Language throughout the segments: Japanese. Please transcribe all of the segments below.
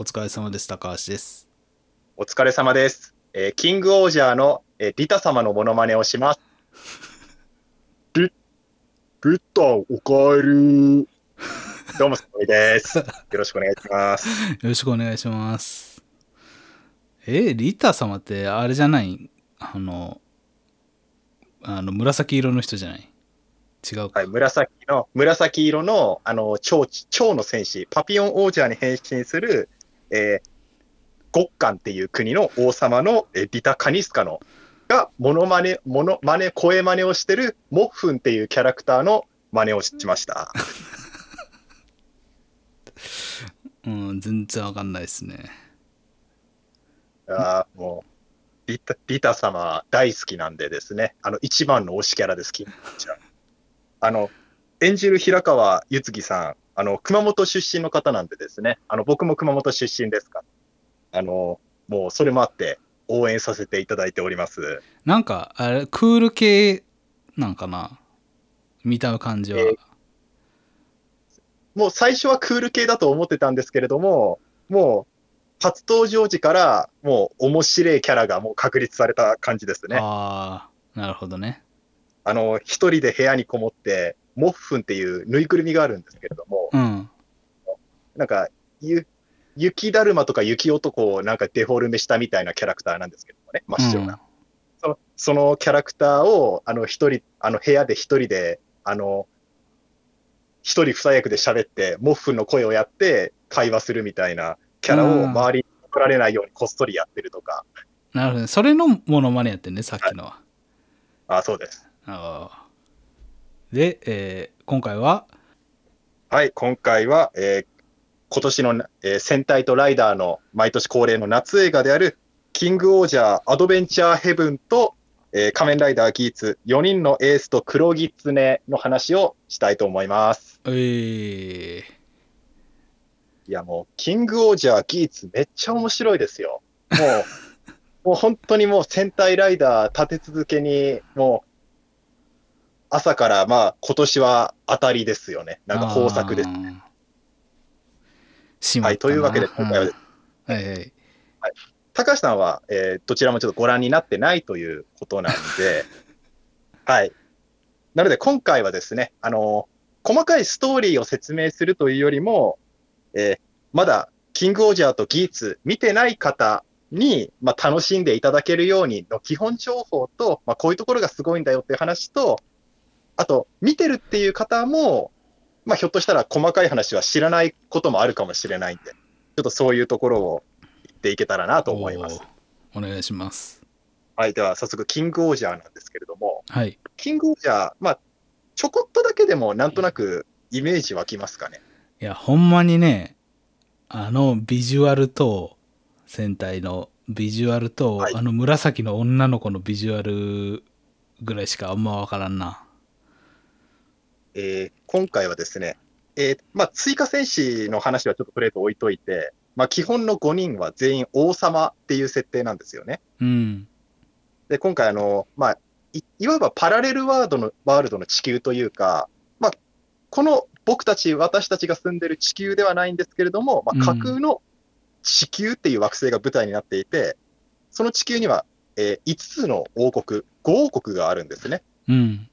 お疲れ様です。高橋です。お疲れ様です。えーキングオージャーの、えーリタ様のモノマネをします。リ、リタ、おかえり。どうも、すごいです。よろしくお願いします。よろしくお願いします。え、リタ様ってあれじゃない？あの、あの、紫色の人じゃない？違うか。はい、紫の、紫色の、あの、蝶、蝶の戦士、パピオン王者に変身する、えー、極寒っていう国の王様の、えーリタ・カニスカの、が、モノマネ、モノマネ、声真似をしてる、モッフンっていうキャラクターの真似をしました。うん、全然わかんないですね。あーもうリタ、リタ様大好きなんでですね、あの、一番の推しキャラです、キングオージャーあの、演じる平川ゆつぎさん、あの、熊本出身の方なんでですね、あの、僕も熊本出身ですから、あの、もうそれもあって、応援させていただいております。なんか、あれ、クール系なんかな？見た感じは。えーもう最初はクール系だと思ってたんですけれども、もう、初登場時から、もう面白いキャラがもう確立された感じですね。ああ、なるほどね。あの、一人で部屋にこもって、モッフンっていうぬいぐるみがあるんですけれども、うん。なんか、ゆ、雪だるまとか雪男をなんかデフォルメしたみたいなキャラクターなんですけどもね、真っ白な。そのそのキャラクターを、あの、一人、あの、部屋で一人で、あの、一人二役で喋って、モッフンの声をやって会話するみたいなキャラをうん周りに怒られないようにこっそりやってるとか、なるほどね。それのモノマネやってんね、さっきのは。あ、そうです。ああで、えー今回は、はい、今回は、えー今年の、えー戦隊とライダーの毎年恒例の夏映画である、キングオージャーアドベンチャーヘブンと、えー仮面ライダーギーツ4人のエースと黒ギツネの話をしたいと思います。えー、いやもう、キングオージャーギーツめっちゃ面白いですよ。もう、もう本当にもう戦隊ライダー立て続けに、もう、朝からまあ今年は当たりですよね。なんか豊作です。あー。しまはい、というわけで今回はうんはいはい。高橋さんは、えーどちらもちょっとご覧になってないということなんで、はい。なので今回はですね、あの細かいストーリーを説明するというよりも、えーまだキングオージャーとギーツ見てない方に、まあ、楽しんでいただけるようにの基本情報と、まあ、こういうところがすごいんだよっていう話と、あと、見てるっていう方も、まあ、ひょっとしたら細かい話は知らないこともあるかもしれないんで、ちょっとそういうところを言っていけたらなと思います。お願いします。はい、では早速、キングオージャーなんですけれども、はい。キングオージャー、まあ、ちょこっとだけでもなんとなくイメージ湧きますかね？いや、ほんまにね、あのビジュアルと、戦隊のビジュアルと、はいあの紫の女の子のビジュアルぐらいしかあんまわからんな。えー今回はですね、えーまあ、追加戦士の話はちょっととりあえず置いといて、まあ、基本の5人は全員王様っていう設定なんですよね。うん。で、今回あの、まあ、いいわばパラレルワードのワールドの地球というか、まあ、この僕たち、私たちが住んでる地球ではないんですけれども、まあ、架空の地球っていう惑星が舞台になっていて、その地球には、えー5つの王国、5王国があるんですね。うん。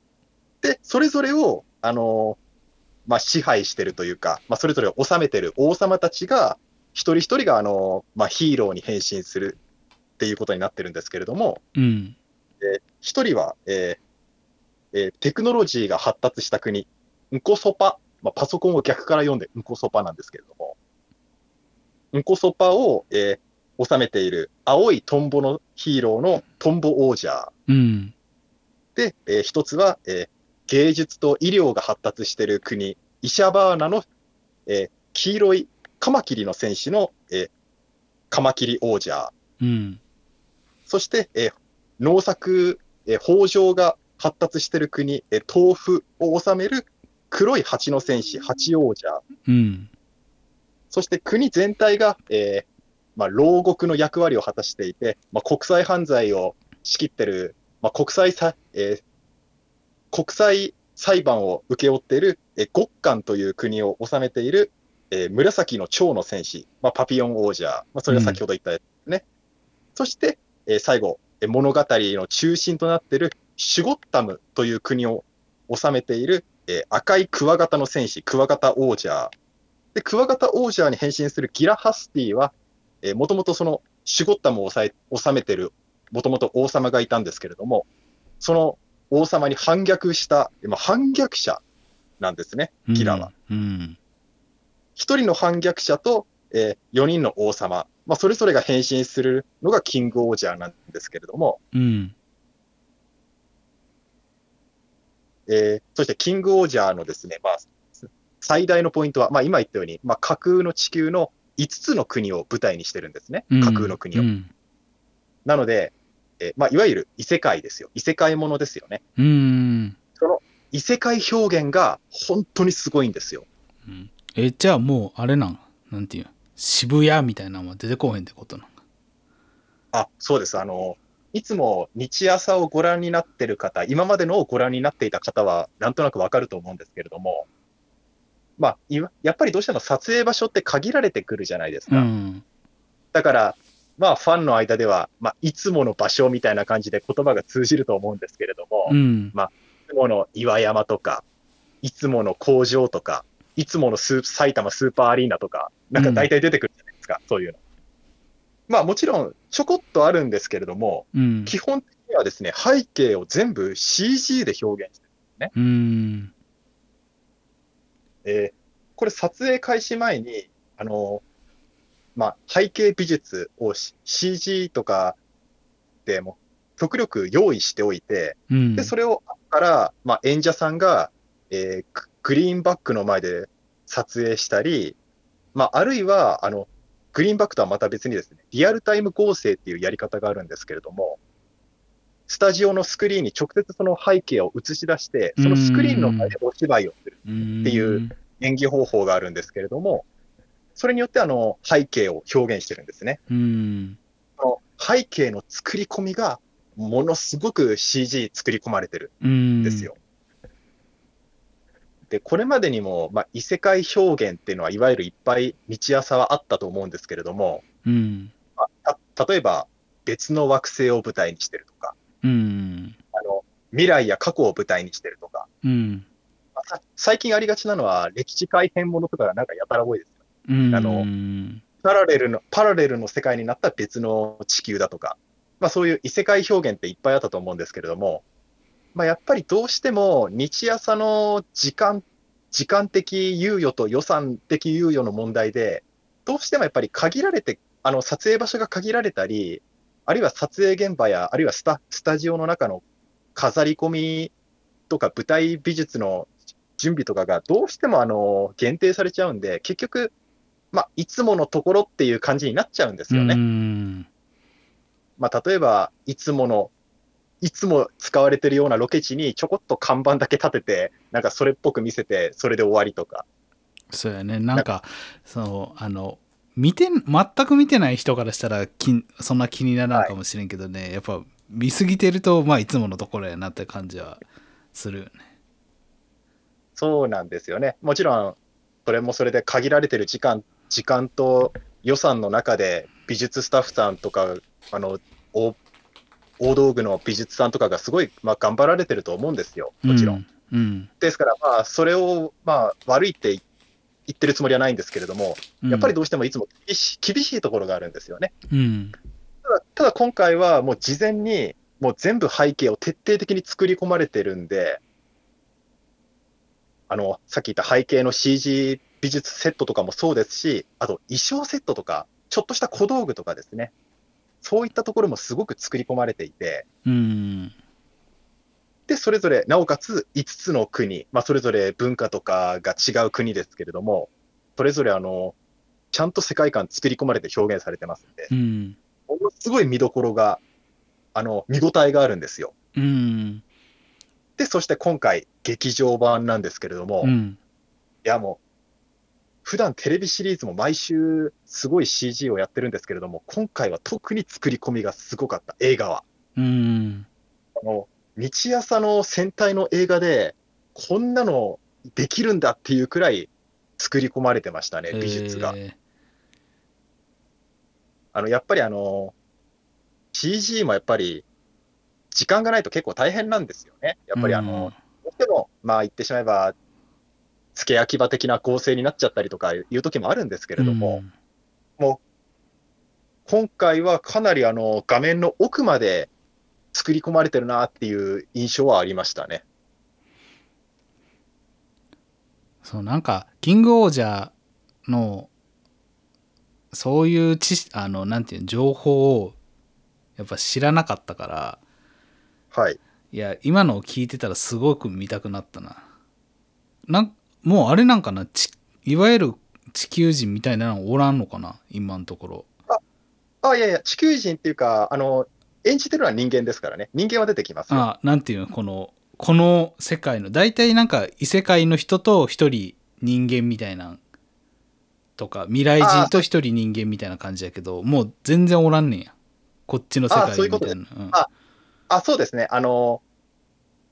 で、それぞれを、あのーまあ、支配してるというか、まあ、それぞれを治めてる王様たちが、一人一人が、あのーまあ、ヒーローに変身するっていうことになってるんですけれども、うん。えー一人は、えーえーテクノロジーが発達した国、ンコソパ、まあ、パソコンを逆から読んでンコソパなんですけれども、ンコソパを、えー治めている青いトンボのヒーローのトンボ王者うん。で、えー一つは、えー芸術と医療が発達している国、イシャバーナの、えー黄色いカマキリの戦士の、えーカマキリ王者、うん。そして、えー農作、えー豊穣が発達している国、えー豆腐を治める黒い蜂の戦士、蜂王者、うん。そして国全体が、えーまあ、牢獄の役割を果たしていて、まあ、国際犯罪を仕切ってる、まあ、国際さ、えー国際裁判を請け負っている、えー極寒という国を治めている、ええー紫の蝶の戦士、まあ、パピヨン王者、まあ、それは先ほど言ったやつですね。そして、えー最後、えー物語の中心となっているシュゴッタムという国を治めている、えー赤いクワガタの戦士、クワガタ王者。で、クワガタ王者に変身するギラハスティは、えーもともとそのシュゴッタムを抑え治めている、もともと王様がいたんですけれども、その王様に反逆した、まあ、反逆者なんですね、ギラは。うん。一人の反逆者と、え4人の王様、まあ、それぞれが変身するのがキングオージャーなんですけれども、うん。えーそしてキングオージャーのですね、まあ、最大のポイントは、まあ、今言ったように、まあ、架空の地球の5つの国を舞台にしてるんですね、うん架空の国を。うん。なので、えーまあ、いわゆる異世界ですよ、異世界ものですよね。うん。異世界表現が本当にすごいんですよ。うんえ、じゃあもう、あれなん？なんていう？の渋谷みたいなのは出てこへんってことなん？あ、そうです。あの、いつも日朝をご覧になってる方、今までのをご覧になっていた方は、なんとなくわかると思うんですけれども、まあ、やっぱりどうしても撮影場所って限られてくるじゃないですか。うん。だから、まあ、ファンの間では、まあ、いつもの場所みたいな感じで言葉が通じると思うんですけれども、いうん。つもの岩山とか、いつもの工場とか、いつものスー埼玉スーパーアリーナとか、なんか大体出てくるじゃないですか、そういうの。まあ、もちろん、ちょこっとあるんですけれども、うん。基本的にはですね、背景を全部 CG で表現してる。うん。えーこれ撮影開始前に、あのまあ、背景美術をし CG とかでも極力用意しておいて、うん。で、それを後から、まあ、演者さんが、えーググリーンバックの前で撮影したり、まあ、あるいは、あの、グリーンバックとはまた別にですね、リアルタイム合成っていうやり方があるんですけれども、スタジオのスクリーンに直接その背景を映し出して、そのスクリーンの前でお芝居をするっていう。演技方法があるんですけれども、それによってあの背景を表現してるんですね。うん。この背景の作り込みが、ものすごく CG 作り込まれてるうんん。です。よ。で、これまでにも、まあ、異世界表現っていうのは、いわゆるいっぱい道朝はあったと思うんですけれども、うん。まあた例えば別の惑星を舞台にしてるとか、うん。あの未来や過去を舞台にしてるとか、うん。まあさ最近ありがちなのは歴史改変ものとかがなんかやたら多いです。あのパラレルの、パラレルの世界になった別の地球だとか、まあそういう異世界表現っていっぱいあったと思うんですけれども、まあやっぱりどうしても日朝の時間、時間的猶予と予算的猶予の問題で、どうしてもやっぱり限られて、あの撮影場所が限られたり、あるいは撮影現場や、あるいはスタスタジオの中の飾り込みとか舞台美術の準備とかがどうしてもあの限定されちゃうんで、結局、まあ、いつものところっていう感じになっちゃうんですよね。うん。まあ、例えば、いつもの、いつも使われてるようなロケ地にちょこっと看板だけ立てて、なんかそれっぽく見せて、それで終わりとか。そうやね。なんか、その、あの、見て、全く見てない人からしたらき、そんな気にならんかもしれんけどね、やっぱ見すぎてると、まあ、いつものところやなって感じはするよね。そうなんですよね。もちろん、それもそれで限られてる時間、時間と予算の中で、美術スタッフさんとか、あの、大大道具の美術さんとかがすごい、まあ、頑張られてると思うんですよ。もちろん。うん。うん。ですから、まあ、それを、まあ、悪いって言ってるつもりはないんですけれども、やっぱりどうしてもいつも厳し厳しいところがあるんですよね。うん。ただ、ただ今回はもう事前に、もう全部背景を徹底的に作り込まれてるんで、あの、さっき言った背景の CG 美術セットとかもそうですし、あと衣装セットとか、ちょっとした小道具とかですね。そういったところもすごく作り込まれていて、うん。で、それぞれ、なおかつ5つの国、まあ、それぞれ文化とかが違う国ですけれども、それぞれあの、ちゃんと世界観作り込まれて表現されてますんで、うん。ものすごい見どころが、あの、見応えがあるんですよ。うん。で、そして今回、劇場版なんですけれども、いうん。やもう、普段テレビシリーズも毎週すごい CG をやってるんですけれども、今回は特に作り込みがすごかった、映画は。うん。あの、日朝の戦隊の映画で、こんなのできるんだっていうくらい、作り込まれてましたね、美術が。えあの、やっぱりあの、CG もやっぱり、時間がないと結構大変なんですよね。やっぱりあの、どうしても、まあ言ってしまえば、付け焼き場的な構成になっちゃったりとかいう時もあるんですけけれども、もう、今回はかなりあの、画面の奥まで作り込まれてるなっていう印象はありましたね。そうなんかキングオージャーのそういう知識あのなんていうの情報をやっぱ知らなかったからはい。いや今のを聞いてたらすごく見たくなったななんもうあれなんかな？ちいわゆる地球人みたいなのおらんのかな？今のところ。あ、いやいや、地球人っていうか、あの、演じてるのは人間ですからね。人間は出てきますよ。あなんていうの？このこの世界の大体なんか異世界の人と一人人間みたいなとか未来人と一人人間みたいな感じやけどもう全然おらんねんや。こっちの世界みたいな。あ、そうですね。あの、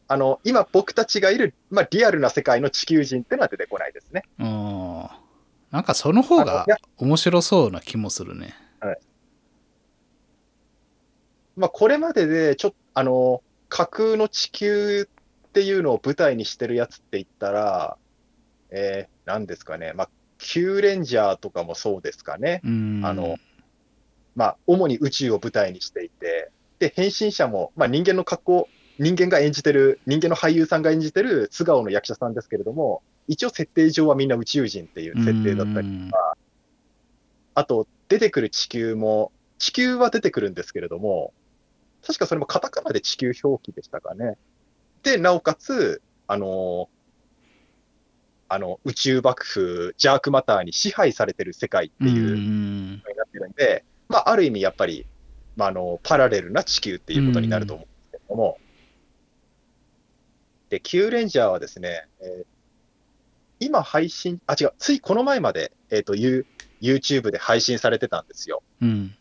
あの、今僕たちがいる、まあ、リアルな世界の地球人っていうのは出てこないですね。うんなんかその方が面白そうな気もするねまあ、これまでで、ちょっと、あの、架空の地球っていうのを舞台にしてるやつって言ったら、えー、何ですかね。まあ、キューレンジャーとかもそうですかね。うんあのまあ、主に宇宙を舞台にしていて、で、変身者も、まあ、人間の格好、人間が演じてる、人間の俳優さんが演じてる素顔の役者さんですけれども、一応設定上はみんな宇宙人っていう設定だったり、うんあと、出てくる地球も、地球は出てくるんですけれども、確かそれもカタカナで地球表記でしたかね。で、なおかつ、あの、あの、宇宙幕府、ジャークマターに支配されてる世界っていう、うんになってるんで、まあ、ある意味やっぱり、まあ、あの、パラレルな地球っていうことになると思うんですけれども、で、キューレンジャーはですね、えー今配信、あ、違う、ついこの前まで、えっ、と、ユー YouTube で配信されてたんですよ。うん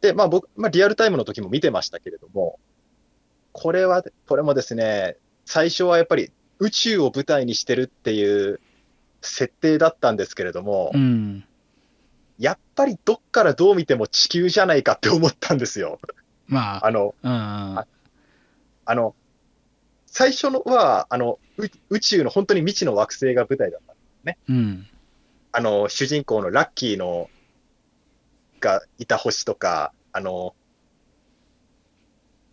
で、まあ僕、まあリアルタイムの時も見てましたけれども、これは、これもですね、最初はやっぱり宇宙を舞台にしてるっていう設定だったんですけれども、うんやっぱりどっからどう見ても地球じゃないかって思ったんですよ。まああの、うんあの、最初のは、あの、う宇宙の本当に未知の惑星が舞台だった。うん。あの、主人公のラッキーの、がいた星とか、あの、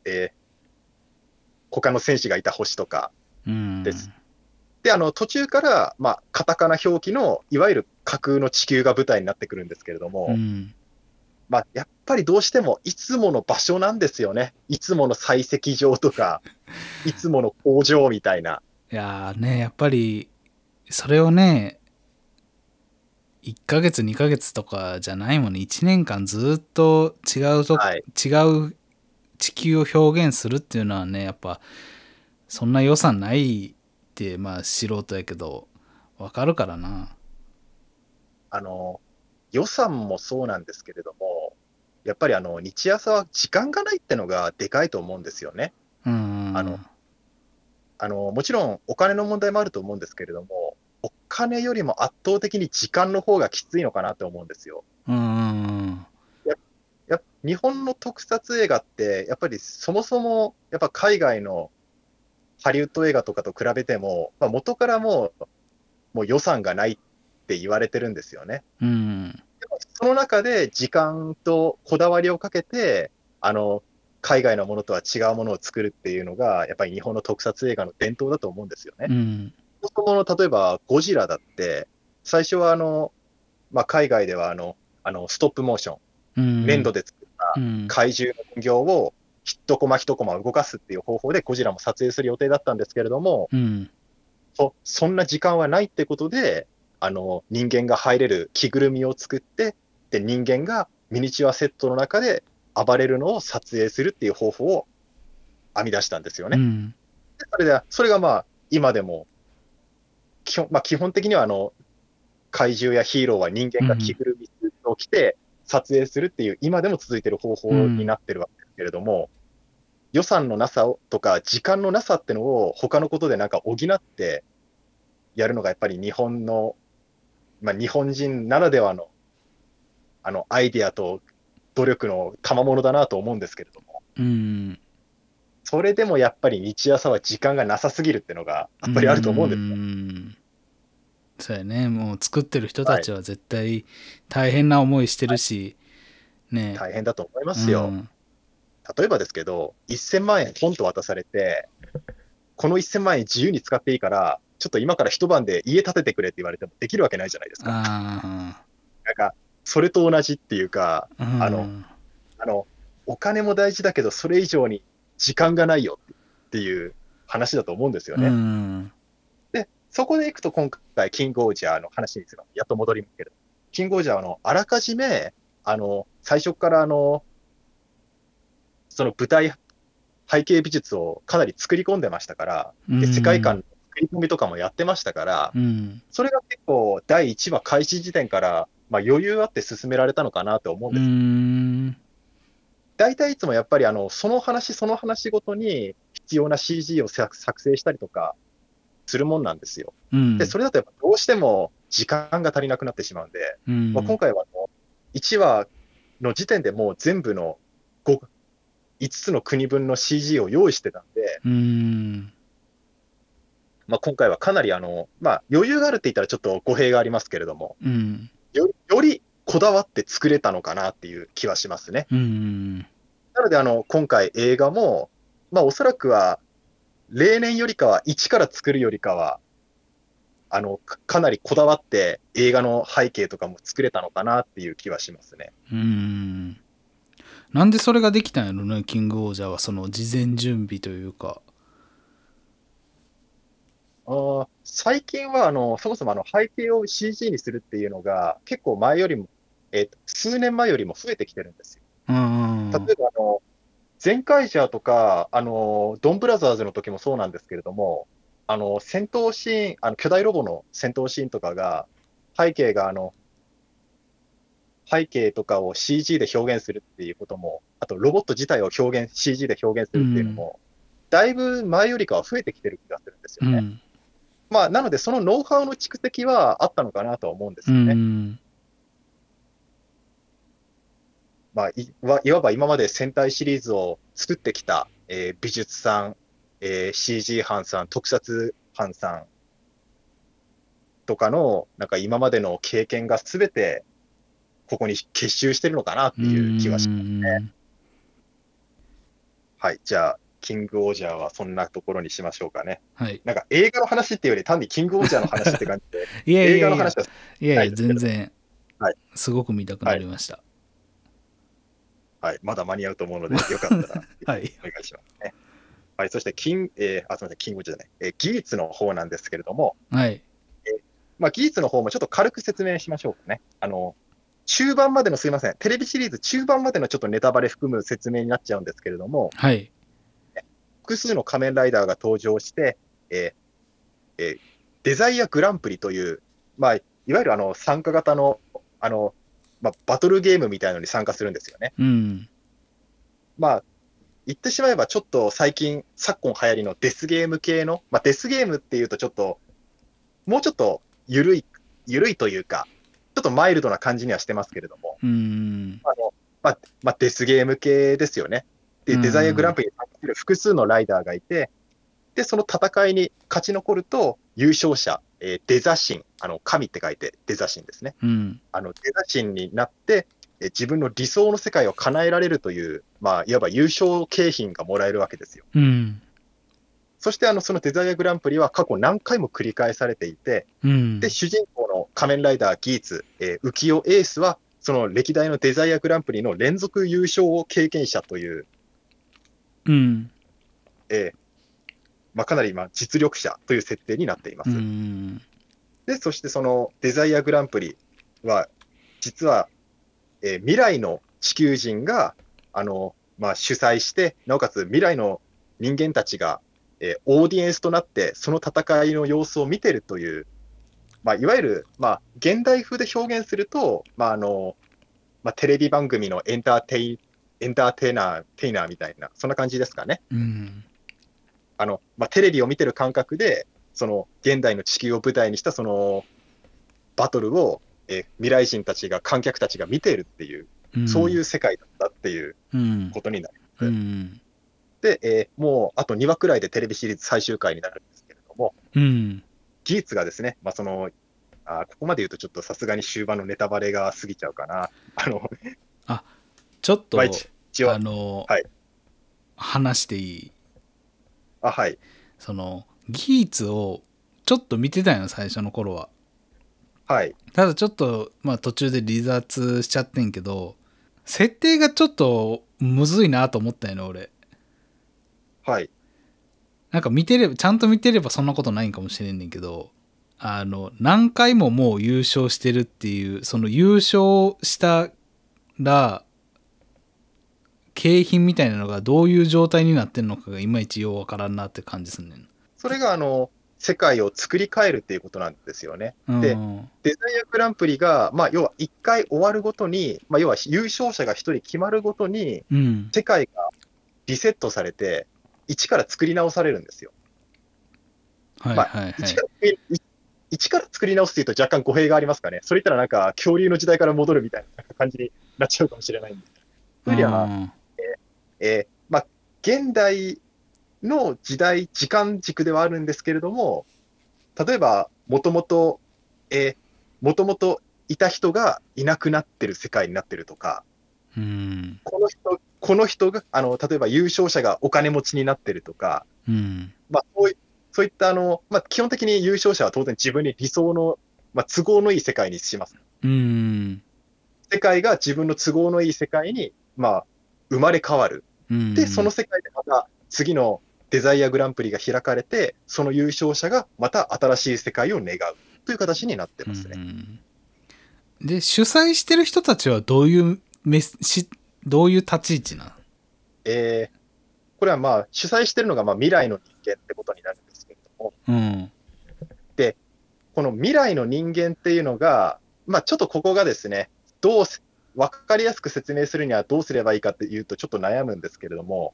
えー他の戦士がいた星とか、うん。です。で、あの、途中から、まあ、カタカナ表記の、いわゆる架空の地球が舞台になってくるんですけれども、うんまあ、やっぱりどうしても、いつもの場所なんですよね。いつもの採石場とか、いつもの工場みたいな。いやーねやっぱりそれをね1ヶ月2ヶ月とかじゃないもんね1年間ずっと違うと、はい。違う地球を表現するっていうのはねやっぱそんな予算ないってまあ素人やけどわかるからなあの、予算もそうなんですけれども、やっぱりあの、日朝は時間がないってのがでかいと思うんですよね。うんあのあの、もちろんお金の問題もあると思うんですけれども、お金よりも圧倒的に時間の方がきついのかなと思うんですよ。うんやっぱ日本の特撮映画って、やっぱりそもそも、やっぱ海外のハリウッド映画とかと比べても、まあ、元からもう、もう予算がないって言われてるんですよね。うんその中で時間とこだわりをかけて、あの、海外のものとは違うものを作るっていうのが、やっぱり日本の特撮映画の伝統だと思うんですよね。うん。その例えば、ゴジラだって、最初はあの、まあ、海外ではあの、あの、ストップモーション、うん。粘土で作ったうん。怪獣の人形を一コマ一コマ動かすっていう方法でゴジラも撮影する予定だったんですけれども、うん。そそんな時間はないってことで、あの、人間が入れる着ぐるみを作って、で、人間がミニチュアセットの中で暴れるのを撮影するっていう方法を編み出したんですよね。うんでそれで、それがまあ、今でも、基本、まあ基本的にはあの、怪獣やヒーローは人間が着ぐるみを着て撮影するっていう、今でも続いてる方法になってるわけですけれども、予算のなさをとか、時間のなさってのを他のことでなんか補ってやるのがやっぱり日本のまあ、日本人ならではの、あの、アイディアと努力の賜物だなと思うんですけれども、うん。それでもやっぱり日朝は時間がなさすぎるっていうのが、やっぱりあると思うんですよ。んそうやね。もう作ってる人たちは絶対大変な思いしてるし、ね。大変だと思いますよ。うん例えばですけど、1000万円ポンと渡されて、この1000万円自由に使っていいから、ちょっと今から一晩で家建ててくれって言われてもできるわけないじゃないですか。あなんか、それと同じっていうか、あ。あのあの、お金も大事だけど、それ以上に時間がないよっていう話だと思うんですよね。うん。で、そこでいくと今回、キングオージャーの話にするのやっと戻りますけど、キングオージャーはあの、あらかじめ、あの、最初からあの、その舞台、背景美術をかなり作り込んでましたから、で世界観の作り込みとかもやってましたから、うん。それが結構第1話開始時点から、まあ、余裕あって進められたのかなと思うんうです。ん。大体いつもやっぱりあの、その話その話ごとに必要な CG を作作成したりとかするもんなんですよ。うん。で、それだとやっぱどうしても時間が足りなくなってしまうんで、うんまあ、今回はあの1話の時点でもう全部の 5, 5つの国分の CG を用意してたんで、うん。まあ、今回はかなりあの、まあ、余裕があるって言ったらちょっと語弊がありますけれども、うん。よよりこだわって作れたのかなっていう気はしますね。うん。なので、あの、今回映画も、まあ、おそらくは、例年よりかは、一から作るよりかは、あの、かかなりこだわって映画の背景とかも作れたのかなっていう気はしますね。うん。なんでそれができたんやろね、キングオージャーは、その事前準備というか。あー最近は、あの、そもそもあの背景を CG にするっていうのが、結構前よりも、えーと数年前よりも増えてきてるんですよ。うん。例えば、あの、ゼンカイジャーとか、あの、ドンブラザーズの時もそうなんですけれども、あの、戦闘シーン、あの、巨大ロボの戦闘シーンとかが、背景が、あの、背景とかを CG で表現するっていうことも、あとロボット自体を表現、CG で表現するっていうのも、だいぶ前よりかは増えてきてる気がするんですよね。うん。まあ、なので、そのノウハウの蓄積はあったのかなとは思うんですうよね。ん。まあ、いわいわば今まで戦隊シリーズを作ってきた、えー美術さん、えー CG 班さん、特撮班さんとかの、なんか今までの経験がすべて、ここに結集してるのかなっていう気がします。ね。はい。じゃあ、キングオージャーはそんなところにしましょうかね。はい。なんか映画の話っていうより単にキングオージャーの話って感じで、いやいやいや映画の話はいやいや、全然はい、すごく見たくなりました。はい。まだ間に合うと思うので、よかったら はい。お願いしますね。はい。そして、キン、えーあ、すみません、キングオージャーじゃない、えーギーツの方なんですけれども、はい。まあ、技術の方もちょっと軽く説明しましょうかね。あの、中盤までのすいません、テレビシリーズ中盤までのちょっとネタバレ含む説明になっちゃうんですけれども、はい。複数の仮面ライダーが登場して、えーえーデザイアグランプリという、まあ、いわゆるあの参加型のあの、まあ、バトルゲームみたいなのに参加するんですよね。うん。まあ、言ってしまえばちょっと最近、昨今流行りのデスゲーム系の、まあ、デスゲームっていうとちょっと、もうちょっと緩い、緩いというか、ちょっとマイルドな感じにはしてますけれども、うん。あのまあまあ、デスゲーム系ですよね。で、うんデザイアグランプリに参加する複数のライダーがいて、で、その戦いに勝ち残ると、優勝者、えーデザ神、あの、神って書いてデザ神ですね。うん。あの、デザ神になって、えー自分の理想の世界を叶えられるという、まあ、いわば優勝景品がもらえるわけですよ。うん。そして、あの、そのデザイアグランプリは過去何回も繰り返されていて、うん。で、主人公の仮面ライダーギーツ、えー浮世エースは、その歴代のデザイアグランプリの連続優勝経験者という、うん。えーまあ、かなりまあ実力者という設定になっています。うん。で、そしてそのデザイアグランプリは、実は、えー未来の地球人が、あの、まあ、主催して、なおかつ未来の人間たちが、えーオーディエンスとなって、その戦いの様子を見てるという、まあ、いわゆる、まあ、現代風で表現すると、まあ、あの、まあ、テレビ番組のエンターテイ、エンターテイナー、テイナーみたいな、そんな感じですかね。うん。あの、まあ、テレビを見てる感覚で、その、現代の地球を舞台にした、その、バトルを、えー未来人たちが、観客たちが見ているっていう、んそういう世界だったっていううんことになる。うんで、えーもうあと2話くらいでテレビシリーズ最終回になるんですけれども、うんギーツがですね、まあ、その、あーここまで言うとちょっとさすがに終盤のネタバレが過ぎちゃうかな。あの、ちょっとまあ応あ、の、はい話していい？あ、はい。そのギーツをちょっと見てたよ最初の頃ははい。ただちょっと、まあ、途中で離脱しちゃってんけど設定がちょっとむずいなと思ったよね俺はい。なんか見てればちゃんと見てればそんなことないんかもしれんねんけどあの何回ももう優勝してるっていうその優勝したら景品みたいなのがどういう状態になってんのかがいまいちようわからんなって感じすんねん。それが、あの、世界を作り変えるっていうことなんですよね。うん、でデザイアグランプリが、まあ、要は1回終わるごとに、まあ、要は優勝者が1人決まるごとに、うん、世界がリセットされて、一から作り直されるんですよ。まあはい一から作りい一から作り直すっていうと若干語弊がありますかね。それ言ったらなんか恐竜の時代から戻るみたいな感じになっちゃうかもしれないんで。そういうよりは、うんえーまあ、現代の時代、時間軸ではあるんですけれども、例えば、もともと、えー、もともといた人がいなくなってる世界になってるとか、うんこの人、この人が、あの、例えば優勝者がお金持ちになってるとか、うんまあ、そういそういったあの、まあ、基本的に優勝者は当然自分に理想の、まあ、都合のいい世界にします。うん世界が自分の都合のいい世界に、まあ、生まれ変わる。うん。で、その世界でまた次のデザイアグランプリが開かれて、その優勝者がまた新しい世界を願うという形になってますね。うん。で主催してる人たちはどういうメスしどういう立ち位置なの？えーこれはまあ主催してるのがまあ未来の人間ってことになるんですけれども、うん。この未来の人間っていうのが、まあちょっとここがですね、どうせ、わかりやすく説明するにはどうすればいいかっていうとちょっと悩むんですけれども、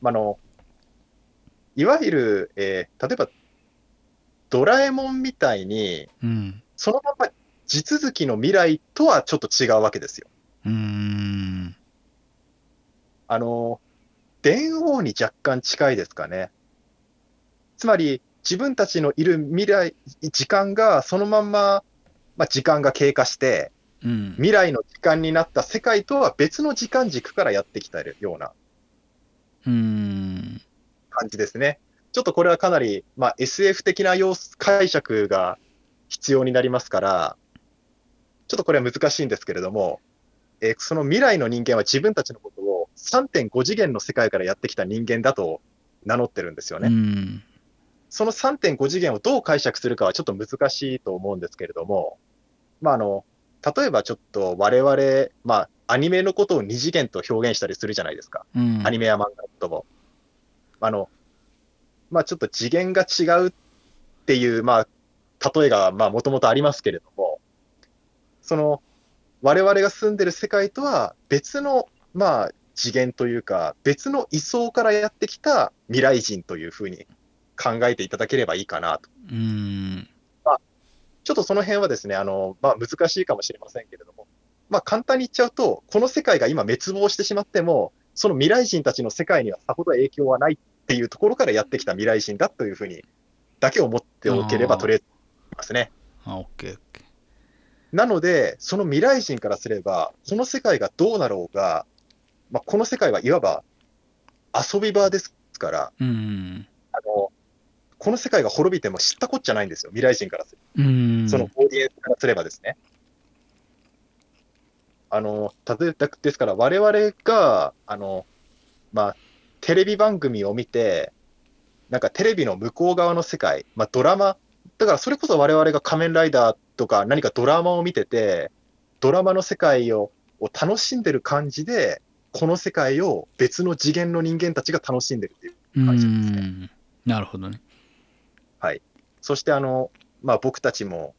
まあ、あの、いわゆる、えー例えば、ドラえもんみたいに、うんそのまま地続きの未来とはちょっと違うわけですよ。うんあの、電王に若干近いですかね。つまり、自分たちのいる未来、時間がそのまんま、まあ、時間が経過して、うん未来の時間になった世界とは別の時間軸からやってきたようなうん感じですね。ちょっとこれはかなり、まあ、SF 的な要素解釈が必要になりますから、ちょっとこれは難しいんですけれども、えーその未来の人間は自分たちのことを3.5次元の世界からやってきた人間だと名乗ってるんですよね。うんその3.5次元をどう解釈するかはちょっと難しいと思うんですけれども、まあ、あの、例えばちょっと我々、まあ、アニメのことを2次元と表現したりするじゃないですか。うんアニメや漫画とも。あの、まあちょっと次元が違うっていう、まあ、例えが、まあもともとありますけれども、その、我々が住んでる世界とは別の、まあ次元というか、別の位相からやってきた未来人というふうに考えていただければいいかなと。うんちょっとその辺はですね、あの、まあ難しいかもしれませんけれども、まあ簡単に言っちゃうと、この世界が今滅亡してしまっても、その未来人たちの世界にはさほど影響はないっていうところからやってきた未来人だというふうに、だけ思っておければとりあえずいますね。あオッケーなので、その未来人からすれば、この世界がどうなろうが、まあ、この世界はいわば遊び場ですから、うん。あの、この世界が滅びても知ったこっちゃないんですよ、未来人からする。そのオーディエンスからすればですね。あの、例えば、ですから、我々が、あの、まあ、テレビ番組を見て、なんかテレビの向こう側の世界、まあ、ドラマ、だからそれこそ我々が仮面ライダーとか何かドラマを見てて、ドラマの世界をを楽しんでる感じで、この世界を別の次元の人間たちが楽しんでるっていう。う感じですね。ん。なるほどねそしてあの、まあ、僕たちも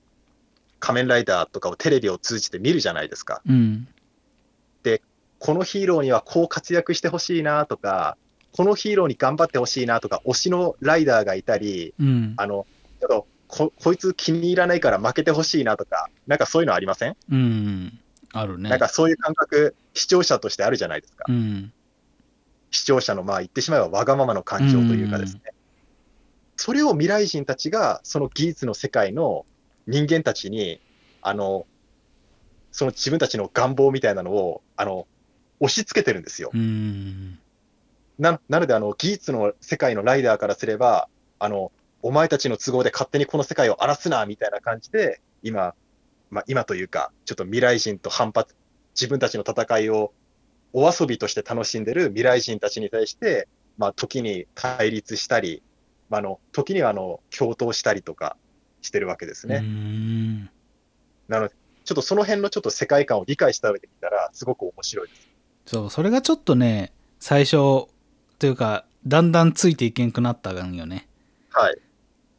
仮面ライダーとかをテレビを通じて見るじゃないですか。うんこのヒーローにはこう活躍してほしいなとか、このヒーローに頑張ってほしいなとか、推しのライダーがいたり、うんあの、ちょっとこ、こいつ気に入らないから負けてほしいなとか、なんかそういうのありません、うん。あるね。なんかそういう感覚、視聴者としてあるじゃないですか。うん。視聴者の、まあ言ってしまえばわがままの感情というかですね。それを未来人たちが、その技術の世界の人間たちに、あの、その自分たちの願望みたいなのを、あの、押し付けてるんですよ。うん。ななので、あの、技術の世界のライダーからすれば、あの、お前たちの都合で勝手にこの世界を荒らすな、みたいな感じで、今、まあ、今というか、ちょっと未来人と反発、自分たちの戦いをお遊びとして楽しんでる未来人たちに対して、まあ、時に対立したり、まあ、あの、時には、あの、共闘したりとかしてるわけですね。うん。なので、ちょっとその辺のちょっと世界観を理解した上で見たら、すごく面白いです。そう、それがちょっとね、最初、というか、だんだんついていけんくなったんよね。はい、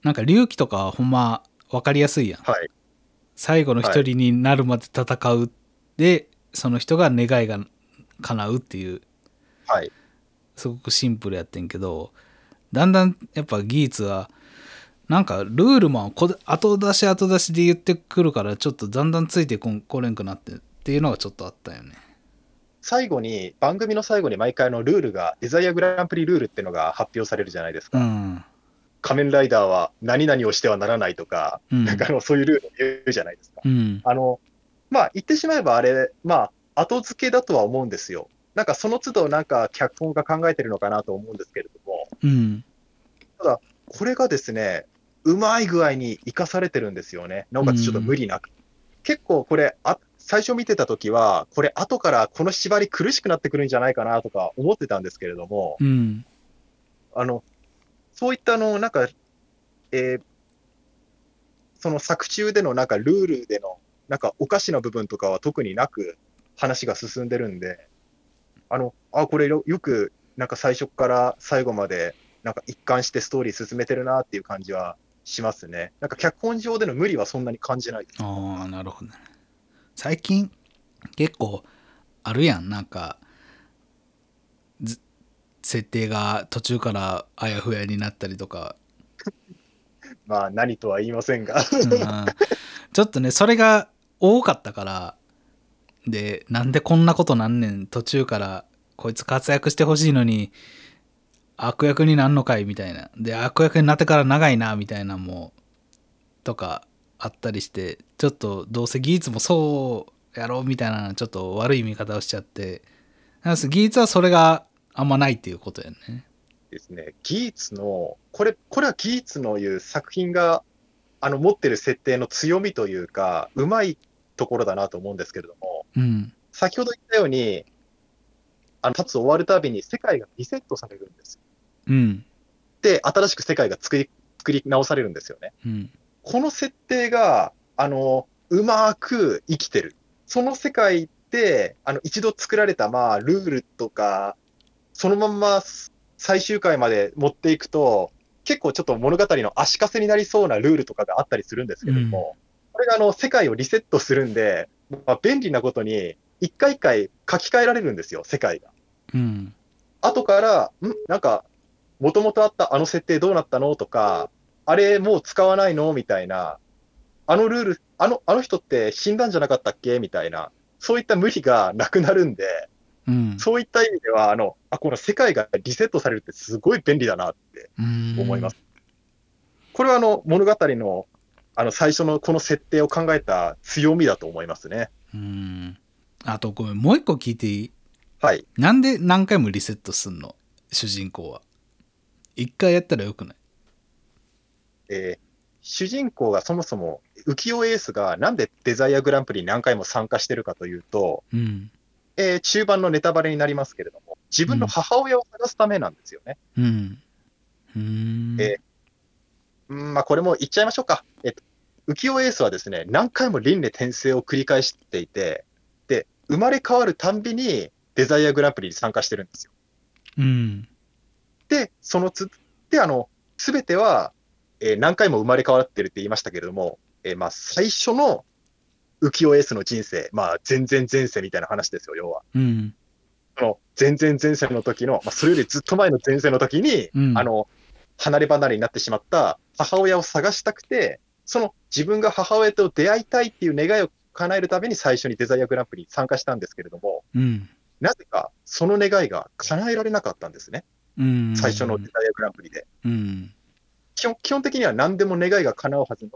なんか、隆起とかはほんま分かりやすいやん。はい、最後の一人になるまで戦う。で、その人が願いが叶うっていう、はい、すごくシンプルやってんけど、だんだんやっぱ技術は、なんかルールもこ後出し後出しで言ってくるから、ちょっとだんだんついてこんこれんくなってっていうのがちょっとあったよね。最後に、番組の最後に毎回のルールが、デザイアグランプリルールっていうのが発表されるじゃないですか。うん。仮面ライダーは何々をしてはならないとか、うん。なんかあのそういうルールを言うじゃないですか。うん。あの、まあ、言ってしまえばあれ、まあ、後付けだとは思うんですよ。なんかその都度、なんか脚本が考えてるのかなと思うんですけれども、うん。これがですね、うまい具合に生かされてるんですよね。なおかつちょっと無理なく。結構これあ、最初見てたときは、これ後からこの縛り苦しくなってくるんじゃないかなとか思ってたんですけれども、うん。あの、そういったあの、なんか、えーその作中でのなんかルールでの、なんかおかしな部分とかは特になく話が進んでるんで、あの、あ、これよよく、なんか最初から最後まで、なんか一貫してストーリー進めてるなっていう感じはしますね。なんか脚本上での無理はそんなに感じない。ああ、なるほどね。最近、結構、あるやん。なんか、ず設定が途中からあやふやになったりとか。まあ何とは言いませんが。うんちょっとね、それが多かったから、で、なんでこんなことなんねん、途中から、こいつ活躍してほしいのに、悪役になんのかいみたいな。で、悪役になってから長いな、みたいなのも、とかあったりして、ちょっとどうせ技術もそうやろうみたいな、ちょっと悪い見方をしちゃって、なん技術はそれがあんまないっていうことやね。ですね、技術の、これ、これは技術のいう作品が、あの、持ってる設定の強みというか、うまいところだなと思うんですけれども、うん。先ほど言ったように、あの、立つ終わるたびに世界がリセットされるんです。うん。で、新しく世界が作り、作り直されるんですよね。うん。この設定が、あの、うまく生きてる。その世界って、あの、一度作られた、まあ、ルールとか、そのまんま最終回まで持っていくと、結構ちょっと物語の足かせになりそうなルールとかがあったりするんですけれども、これがあの、世界をリセットするんで、まあ、便利なことに、一回一回書き換えられるんですよ、世界が。うん。後から、ん？なんか、もともとあったあの設定どうなったの？とか、あれもう使わないの？みたいな、あのルール、あの、あの人って死んだんじゃなかったっけ？みたいな、そういった無理がなくなるんで、うん。そういった意味では、あの、あ、この世界がリセットされるってすごい便利だなってうん思います。これはあの、物語の、あの、最初のこの設定を考えた強みだと思いますね。うん。あとごめん、もう一個聞いていい？はい。なんで何回もリセットすんの？主人公は。一回やったらよくない？えー主人公がそもそも浮世エースがなんでデザイアグランプリに何回も参加してるかというと、うん。えー中盤のネタバレになりますけれども、自分の母親を探すためなんですよね。うん。うーん。えうん、まあこれも言っちゃいましょうか。えっと、浮世エースはですね、何回も輪廻転生を繰り返していて、で、生まれ変わるたんびにデザイアグランプリに参加してるんですよ。うん。で、そのつ、で、あの、すべては、えー何回も生まれ変わってるって言いましたけれども、えーまあ、最初の浮世エースの人生、まあ、全然前世みたいな話ですよ、要は。うん。その、全然前世の時の、まあ、それよりずっと前の前世の時に、うんあの、離れ離れになってしまった母親を探したくて、その自分が母親と出会いたいっていう願いを叶えるために最初にデザイアグランプリに参加したんですけれども、うん。なぜかその願いが叶えられなかったんですね。うん。最初のデザイアグランプリで。うん。基本基本的には何でも願いが叶うはずの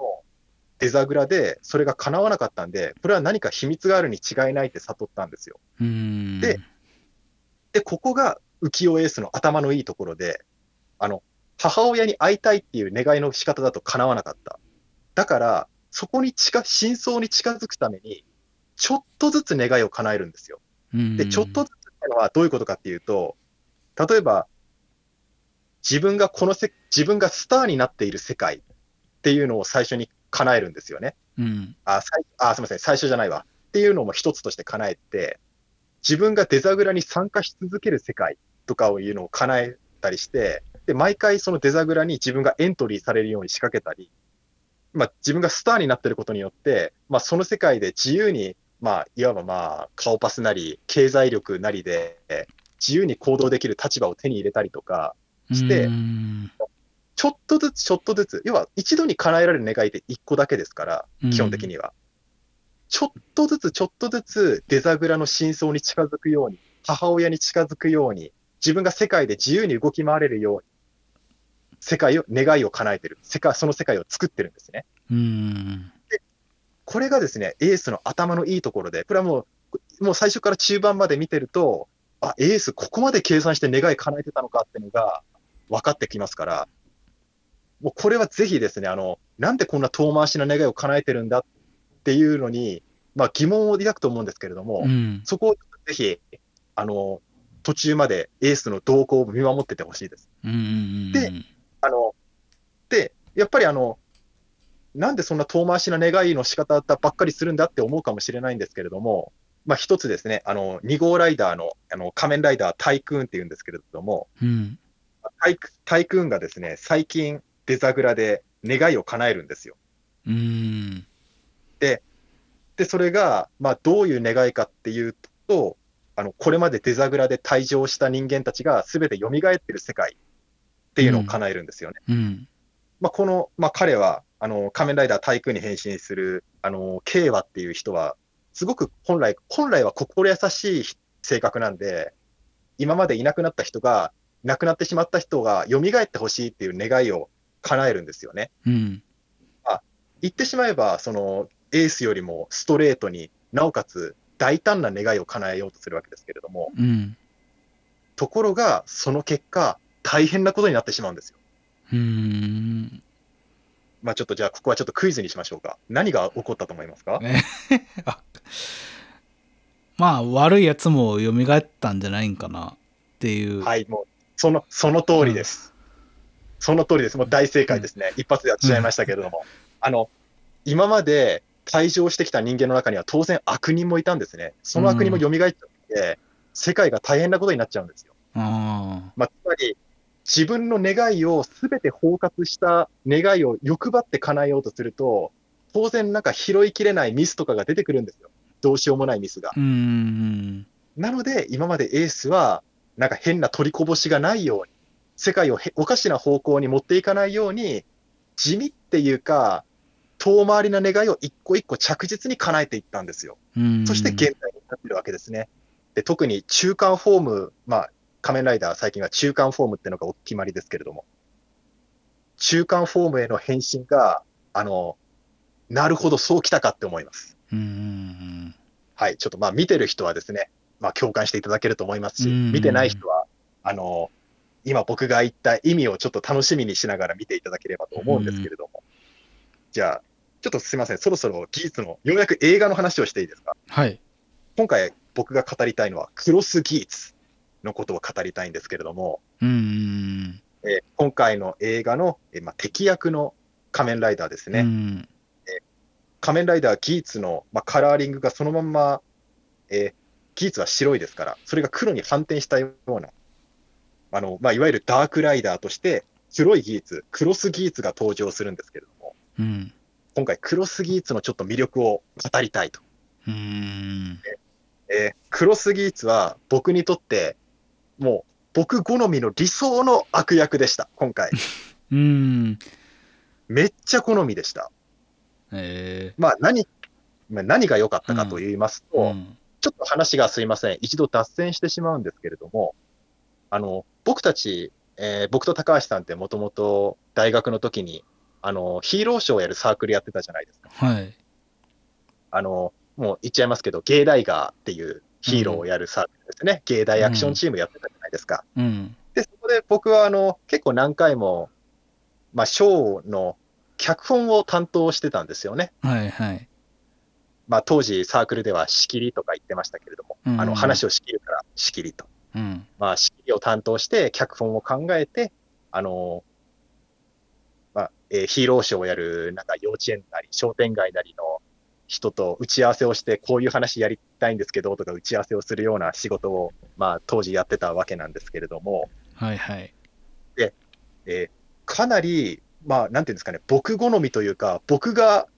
デザグラで、それが叶わなかったんで、これは何か秘密があるに違いないって悟ったんですよ。うん。でで、ここが浮世エースの頭のいいところで、あの、母親に会いたいっていう願いの仕方だと叶わなかった。だから、そこに近、真相に近づくために、ちょっとずつ願いを叶えるんですよ。うん、で、ちょっとずつってのはどういうことかっていうと、例えば、自分がこのせ、自分がスターになっている世界っていうのを最初に叶えるんですよね。うん。あ、あすみません、最初じゃないわ。っていうのも一つとして叶えて、自分がデザグラに参加し続ける世界とかをいうのを叶えたりして、で、毎回そのデザグラに自分がエントリーされるように仕掛けたり、まあ自分がスターになってることによって、まあその世界で自由に、まあいわばまあ顔パスなり、経済力なりで、自由に行動できる立場を手に入れたりとか、してうんちょっとずつちょっとずつ、要は一度に叶えられる願いって一個だけですから、基本的には。ちょっとずつちょっとずつデザグラの真相に近づくように、母親に近づくように、自分が世界で自由に動き回れるように、世界を、願いを叶えてる。世界、その世界を作ってるんですね。うん。これがですね、エースの頭のいいところで、これはもう、もう最初から中盤まで見てると、あ、エースここまで計算して願い叶えてたのかっていうのが分かってきますから、もうこれはぜひですね、あの、なんでこんな遠回しな願いを叶えてるんだっていうのに、まあ疑問を抱くと思うんですけれども、うん。そこをぜひ、あの、途中までエースの動向を見守っててほしいです。うん。であの、で、やっぱりあの、なんでそんな遠回しな願いの仕方ばっかりするんだって思うかもしれないんですけれども、まあ一つですね、あの、2号ライダーの、あの、仮面ライダータイクーンって言うんですけれども、うん。タイクタイクーンがですね、最近デザグラで願いを叶えるんですよ。うん。で、それが、まあどういう願いかっていうと、あの、これまでデザグラで退場した人間たちが全て蘇ってる世界っていうのを叶えるんですよね。うん。まあ、この、まあ、彼は、あの、仮面ライダータイクーンに変身する、あの、ケイワっていう人は、すごく本来、本来は心優しい性格なんで、今までいなくなった人が、亡くなってしまった人が蘇ってほしいっていう願いを叶えるんですよね。うん。言ってしまえば、その、エースよりもストレートになおかつ大胆な願いを叶えようとするわけですけれども、うん。ところが、その結果、大変なことになってしまうんですよ。うん。まあちょっとじゃあ、ここはちょっとクイズにしましょうか。何が起こったと思いますか？ねあまあ、悪いやつも蘇ったんじゃないんかなっていう。はい、もう、その、その通りです。その通りです。もう大正解ですね。一発でやっちゃいましたけれども。あの、今まで退場してきた人間の中には当然悪人もいたんですね。その悪人も蘇っちゃって、世界が大変なことになっちゃうんですよ。あまあ、つまり、自分の願いをすべて包括した願いを欲張って叶えようとすると、当然なんか拾いきれないミスとかが出てくるんですよ。どうしようもないミスが。なので、今までエースは、なんか変な取りこぼしがないように、世界をへおかしな方向に持っていかないように、地味っていうか、遠回りな願いを一個一個着実に叶えていったんですよ。うん。そして現在になってるわけですね。で特に中間フォーム、まあ、仮面ライダー最近は中間フォームっていうのがお決まりですけれども、中間フォームへの変身が、あの、なるほど、そうきたかって思います。うん。はい、ちょっとまあ見てる人はですね、まあ共感していただけると思いますし、うん見てない人は、あの、今僕が言った意味をちょっと楽しみにしながら見ていただければと思うんですけれども、じゃあ、ちょっとすいません、そろそろ技術の、ようやく映画の話をしていいですか？はい。今回僕が語りたいのは、クロスギーツのことを語りたいんですけれども、うん。えー今回の映画の、えーまあ、敵役の仮面ライダーですね。うん。仮面ライダーギーツの、まあ、カラーリングがそのまんま、えーギーツは白いですから、それが黒に反転したような、あの、まあ、いわゆるダークライダーとして、黒いギーツ、クロスギーツが登場するんですけれども、うん。今回クロスギーツのちょっと魅力を語りたいと。うん。えークロスギーツは僕にとって、もう僕好みの理想の悪役でした、今回。うん。めっちゃ好みでした。えまあ何、まあ、何が良かったかと言いますと、ーうんちょっと話がすいません。一度脱線してしまうんですけれども、あの、僕たち、えー僕と高橋さんってもともと大学の時に、あの、ヒーローショーをやるサークルやってたじゃないですか。はい。あの、もう言っちゃいますけど、ゲイダイガーっていうヒーローをやるサークルですね。ゲイダイアクションチームやってたじゃないですか。うん。で、そこで僕はあの、結構何回も、まあ、ショーの脚本を担当してたんですよね。はいはい。まあ、当時サークルでは仕切りとか言ってましたけれども、うんあの、話を仕切るから仕切りと。うん。まあ、仕切りを担当して、脚本を考えて、あの、まあ、えーヒーローショーをやる、なんか幼稚園なり、商店街なりの人と打ち合わせをして、こういう話やりたいんですけど、とか打ち合わせをするような仕事を、まあ、当時やってたわけなんですけれども、はいはい。えーかなり、まあ、なんていうんですかね、僕好みというか、僕が、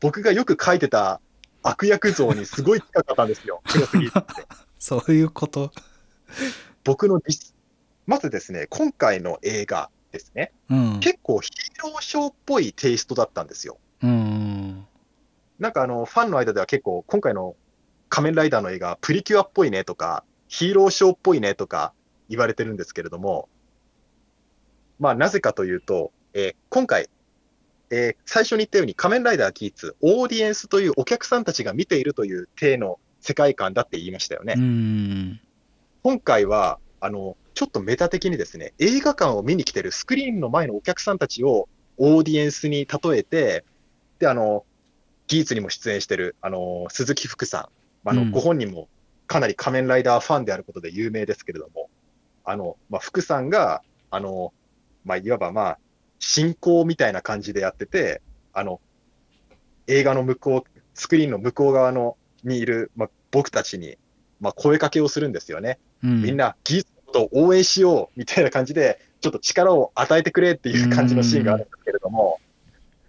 僕がよく書いてた悪役像にすごい近かったんですよ、黒杉って。そういうこと？僕の理まずですね、今回の映画ですね、うん。結構ヒーローショーっぽいテイストだったんですよ。うん。なんかあの、ファンの間では結構、今回の仮面ライダーの映画、プリキュアっぽいねとか、ヒーローショーっぽいねとか言われてるんですけれども、まあなぜかというと、えー今回、えー最初に言ったように仮面ライダーギーツ、オーディエンスというお客さんたちが見ているという体の世界観だって言いましたよね。うん。今回は、あの、ちょっとメタ的にですね、映画館を見に来てるスクリーンの前のお客さんたちをオーディエンスに例えて、で、あの、ギーツにも出演してる、あの、鈴木福さん、あの、うんご本人もかなり仮面ライダーファンであることで有名ですけれども、あの、まあ、福さんが、あの、まあ、いわばまあ、進行みたいな感じでやってて、あの、映画の向こう、スクリーンの向こう側の、にいる、まあ、僕たちに、まあ、声かけをするんですよね。うん。みんな技術のことを応援しようみたいな感じで、ちょっと力を与えてくれっていう感じのシーンがあるんですけれども、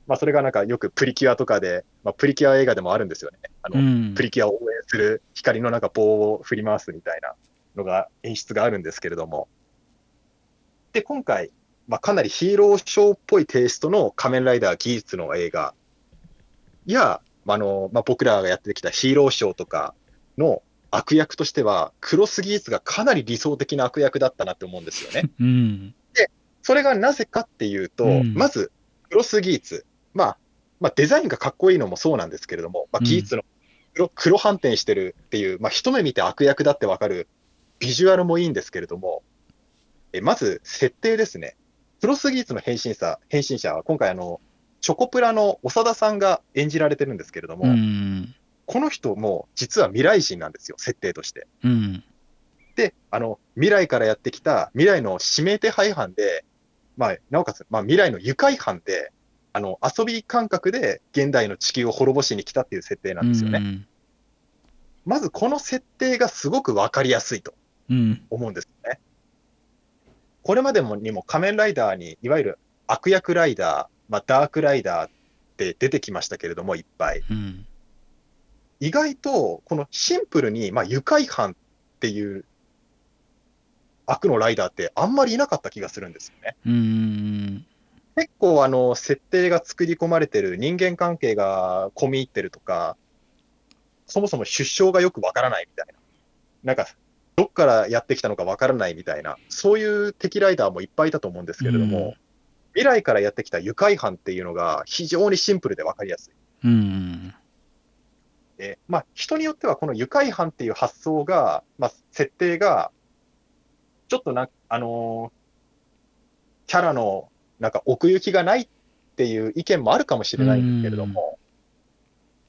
まあそれがなんかよくプリキュアとかで、まあプリキュア映画でもあるんですよね。あの、うん。プリキュアを応援する光のなんか棒を振り回すみたいなのが演出があるんですけれども。で、今回、まあかなりヒーローショーっぽいテイストの仮面ライダー技術の映画や、まああの、まあ僕らがやってきたヒーローショーとかの悪役としては、クロス技術がかなり理想的な悪役だったなって思うんですよね。うん。それがなぜかっていうと、うんまず、クロスギーツ。まあ、まあ、デザインがかっこいいのもそうなんですけれども、まあ、うんギーツの黒黒反転してるっていう、まあ、一目見て悪役だってわかるビジュアルもいいんですけれども、えまず、設定ですね。クロスギーツの変身者、変身者は今回あの、チョコプラの長田さんが演じられてるんですけれども、うん。この人も実は未来人なんですよ、設定として。うん。で、あの、未来からやってきた未来の指名手配犯で、まあ、なおかつ、まあ、未来の愉快犯で、あの、遊び感覚で現代の地球を滅ぼしに来たっていう設定なんですよね。うん。まずこの設定がすごくわかりやすいとうん。思うんですよね。これまでもにも仮面ライダーに、いわゆる悪役ライダー、まあ、ダークライダーって出てきましたけれども、いっぱい。うん。意外と、このシンプルに、まあ、愉快犯っていう悪のライダーってあんまりいなかった気がするんですよね。うん。結構あの、設定が作り込まれてる人間関係が込み入ってるとか、そもそも出生がよくわからないみたいな。なんか、どっからやってきたのかわからないみたいな、そういう敵ライダーもいっぱいいたと思うんですけれども、うん未来からやってきた愉快犯っていうのが非常にシンプルでわかりやすい。うん。で、まあ、人によってはこの愉快犯っていう発想が、まあ、設定が、ちょっとな、あのーキャラの、なんか奥行きがないっていう意見もあるかもしれないんですけれども、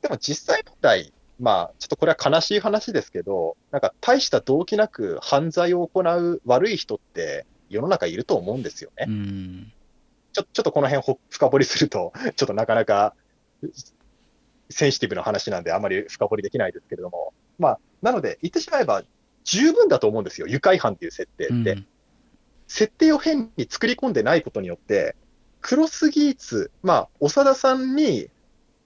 でも実際問題、まあ、ちょっとこれは悲しい話ですけど、なんか大した動機なく犯罪を行う悪い人って世の中いると思うんですよね。うん。ちょちょっとこの辺ほ深掘りすると、ちょっとなかなかセンシティブな話なんであまり深掘りできないですけれども、まあ、なので言ってしまえば十分だと思うんですよ。愉快犯っていう設定って。うん設定を変に作り込んでないことによって、クロスギーツ、まあ、長田さんに、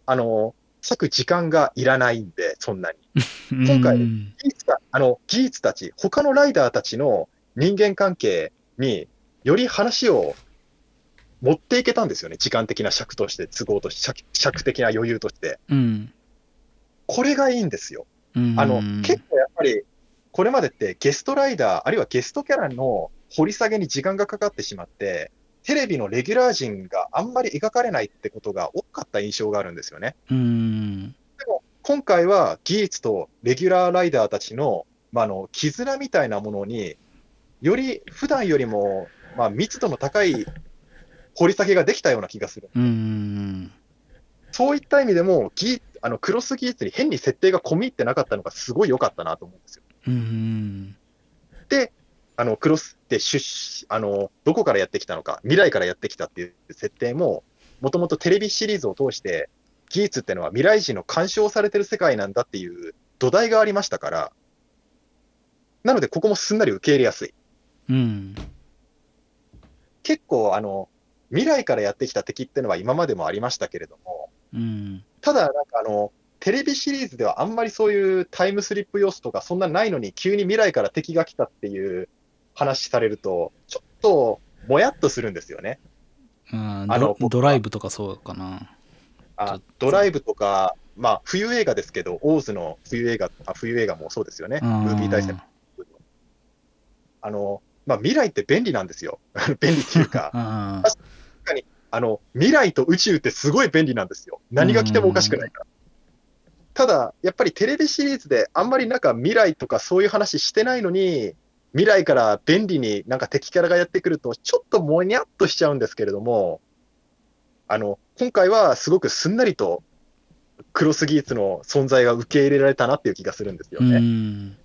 あの、割く時間がいらないんで、そんなに。今回うんギーツたあの、ギーツたち、他のライダーたちの人間関係により話を持っていけたんですよね。時間的な尺として、都合として、尺尺的な余裕として。うん。これがいいんですよ。うん。あの、結構やっぱり、これまでってゲストライダー、あるいはゲストキャラの掘り下げに時間がかかってしまって、テレビのレギュラー陣があんまり描かれないってことが多かった印象があるんですよね。うん。今回はギーツとレギュラーライダーたちの、まあ、あの絆みたいなものに、より普段よりも、まあ、密度の高い掘り下げができたような気がする。うん。そういった意味でも、ギーあのクロスギーツに変に設定が込み入ってなかったのがすごい良かったなと思うんですよ。うん。で、あのクロスって出あのどこからやってきたのか、未来からやってきたっていう設定も、もともとテレビシリーズを通して、ギーツってのは未来人の干渉されてる世界なんだっていう土台がありましたから、なのでここもすんなり受け入れやすい。うん。結構あの、未来からやってきた敵ってのは今までもありましたけれども、うん。ただ、なんかあの、テレビシリーズではあんまりそういうタイムスリップ要素とかそんなないのに、急に未来から敵が来たっていう話されると、ちょっともやっとするんですよね。ああのドドライブとかそうかな。あドライブとか、まあ、冬映画ですけど、オーズの冬映画あ冬映画もそうですよね、うんムービー大戦。あのまあ、未来って便利なんですよ。便利っていうか、ああの未来と宇宙ってすごい便利なんですよ。何が来てもおかしくないから。ただ、やっぱりテレビシリーズであんまりなんか未来とかそういう話してないのに、未来から便利になんか敵キャラがやってくると、ちょっともにゃっとしちゃうんですけれども、あの、今回はすごくすんなりとクロスギーツの存在が受け入れられたなっていう気がするんですようね。ん。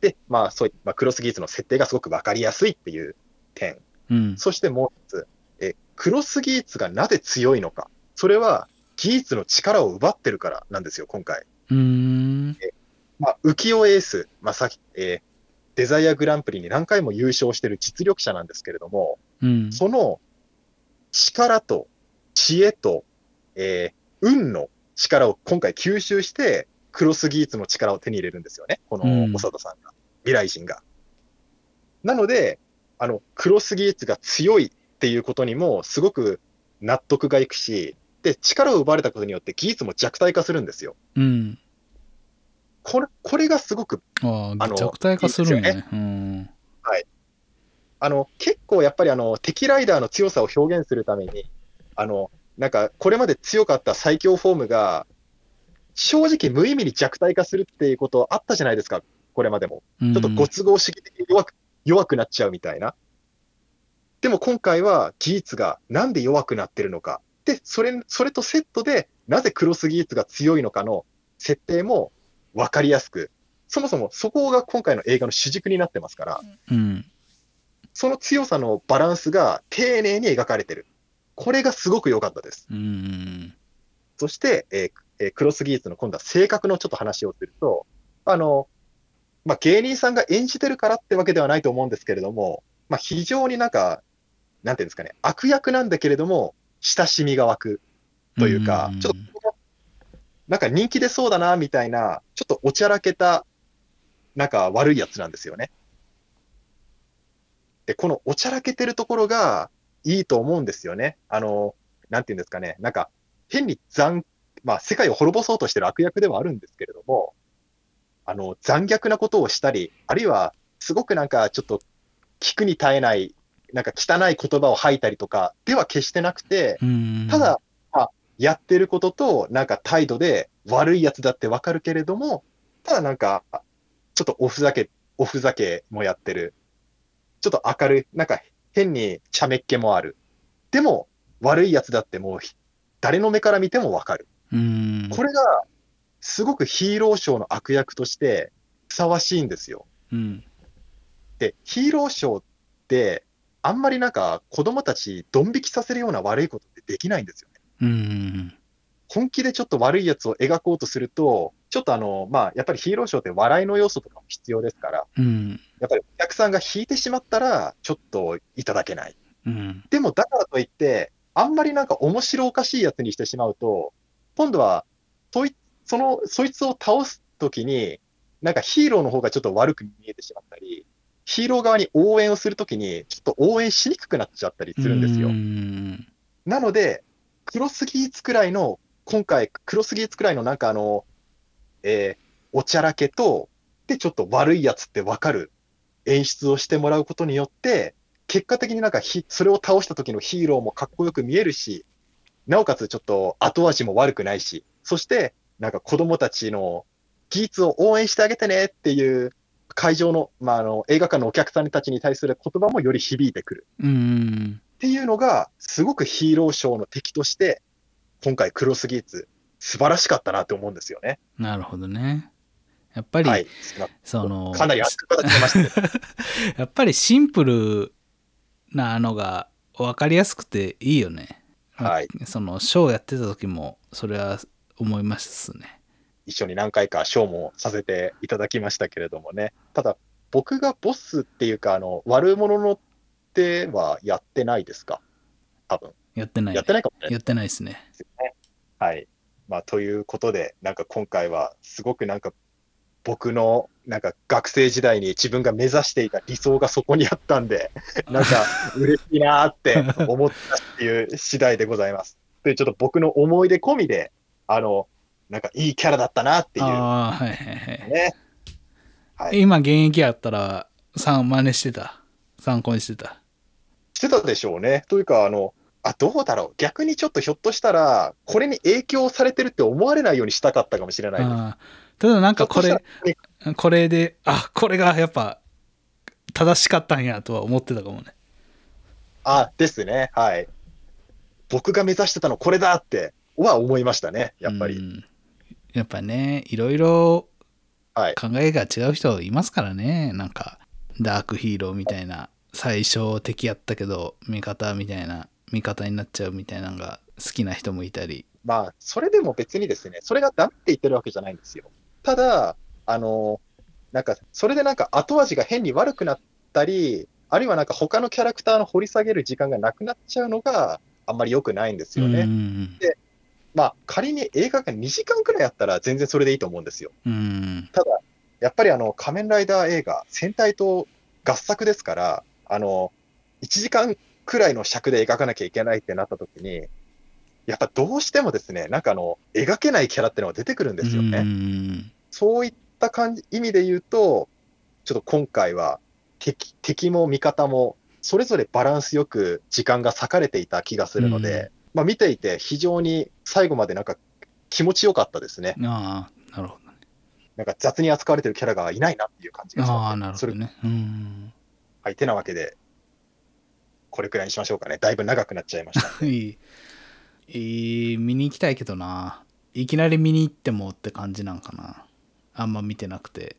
で、まあそういまあ、クロスギーツの設定がすごくわかりやすいっていう点。うん。そしてもう一つ、えクロスギーツがなぜ強いのか。それはギーツの力を奪ってるからなんですよ、今回。うん。まあ、浮世エース、まあさっきえーデザイアグランプリに何回も優勝してる実力者なんですけれども、うん。その力と知恵と、えー運の力を今回吸収して、クロスギーツの力を手に入れるんですよね、このうん長田さんが、未来人が。なので、あの、クロスギーツが強いっていうことにもすごく納得がいくし、で、力を奪われたことによってギーツも弱体化するんですよ。うん。これ、これがすごくあの弱体化するんね。うん。あの、結構やっぱりあの、敵ライダーの強さを表現するために、あの、なんか、これまで強かった最強フォームが、正直無意味に弱体化するっていうことあったじゃないですか、これまでも。ちょちょっとご都合主義的に弱く、弱くなっちゃうみたいな。でも今回はギーツがなんで弱くなってるのか。で、それ、それとセットで、なぜクロスギーツが強いのかの設定も分かりやすく、そもそもそこが今回の映画の主軸になってますから、うん。その強さのバランスが丁寧に描かれてる。これがすごく良かったです。うん。そして、えーえークロスギーツの今度は性格のちょっと話をすると、あの、まあ、芸人さんが演じてるからってわけではないと思うんですけれども、まあ、非常になんか、なんていうんですかね、悪役なんだけれども、親しみが湧くというか、うんちょっと、なんか人気出そうだな、みたいな、ちょっとおちゃらけた、なんか悪いやつなんですよね。で、このおちゃらけてるところがいいと思うんですよね。あの、なんていうんですかね、なんか、変に残、まあ、世界を滅ぼそうとしてる悪役ではあるんですけれども、あの、残虐なことをしたり、あるいは、すごくなんか、ちょっと、聞くに耐えない、なんか汚い言葉を吐いたりとかでは決してなくて、うん。ただ、まあ、やってることと、なんか態度で悪いやつだってわかるけれども、ただなんか、ちょっとおふざけ、おふざけもやってる。ちょっと明るい、なんか変に茶目っ気もある。でも、悪いやつだってもう、誰の目から見てもわかる。うん。これが、すごくヒーローショーの悪役としてふさわしいんですよ。うん。で、ヒーローショーって、あんまりなんか子供たちドン引きさせるような悪いことってできないんですよね。うん。本気でちょっと悪いやつを描こうとすると、ちょっとあの、まあ、やっぱりヒーローショーって笑いの要素とかも必要ですから、うん。やっぱりお客さんが引いてしまったら、ちょっといただけない。うん。でもだからといって、あんまりなんか面白おかしいやつにしてしまうと、今度は、そいその、そいつを倒すときに、なんかヒーローの方がちょっと悪く見えてしまったり、ヒーロー側に応援をするときに、ちょっと応援しにくくなっちゃったりするんですよ。うんなので、クロスギーツくらいの、今回、クロスギーツくらいのなんかあの、えーおちゃらけと、で、ちょっと悪いやつってわかる演出をしてもらうことによって、結果的になんかひ、それを倒した時のヒーローもかっこよく見えるし、なおかつちょっと後味も悪くないし、そして、なんか子供たちのギーツを応援してあげてねっていう会場の、まあ、あの、映画館のお客さんたちに対する言葉もより響いてくる。うんっていうのが、すごくヒーローショーの敵として、今回クロスギーツ、素晴らしかったなって思うんですよね。なるほどねやっぱり、はい。そのかなり熱く語ってましたね。やっぱりシンプルなのが分かりやすくていいよね。はい。そのショーやってた時もそれは思いますね。一緒に何回かショーもさせていただきましたけれどもね。ただ、僕がボスっていうか、あの、悪者の手はやってないですか？多分。やってない、ね。やってないかもしれないやってないですね。はい。まあ、ということで、なんか今回は、すごくなんか、僕の、なんか学生時代に自分が目指していた理想がそこにあったんで、なんか嬉しいなーって思ったっていう次第でございます。で、ちょっと僕の思い出込みで、あの、なんかいいキャラだったなっていうああ、はいはいはい。ね。はい。今現役やったら、さ真似してた。参考にしてた。してたでしょうね。というか、あの、あ、どうだろう。逆にちょっとひょっとしたら、これに影響されてるって思われないようにしたかったかもしれないです。ああただなんかこれこれであこれがやっぱ正しかったんやとは思ってたかもねあ、ですね。はい。僕が目指してたのこれだっては思いましたね。やっぱり。うんやっぱねいろいろはい。考えが違う人いますからねなんかダークヒーローみたいな最初敵やったけど味方みたいな味方になっちゃうみたいなのが好きな人もいたりまあ、それでも別にですね、それがダメって言ってるわけじゃないんですよ。ただ、あの、なんか、それでなんか後味が変に悪くなったり、あるいはなんか他のキャラクターの掘り下げる時間がなくなっちゃうのがあんまり良くないんですよね。うんまあ、仮に映画が2時間くらいあったら全然それでいいと思うんですよ。うんただ、やっぱりあの、仮面ライダー映画、戦隊と合作ですから、あの、1時間くらいの尺で描かなきゃいけないってなった時に、やっぱどうしてもですね、なんかあの、描けないキャラってのが出てくるんですよね。うん。そういった感じ、意味で言うと、ちょっと今回は敵、敵も味方も、それぞれバランスよく時間が割かれていた気がするので、まあ見ていて非常に最後までなんか気持ちよかったですね。ああなるほどね。なんか雑に扱われてるキャラがいないなっていう感じがしあます、あなるほどね。うんはい、てなわけで、これくらいにしましょうかね。だいぶ長くなっちゃいました。いいいい見に行きたいけどないきなり見に行ってもって感じなんかなあんま見てなくて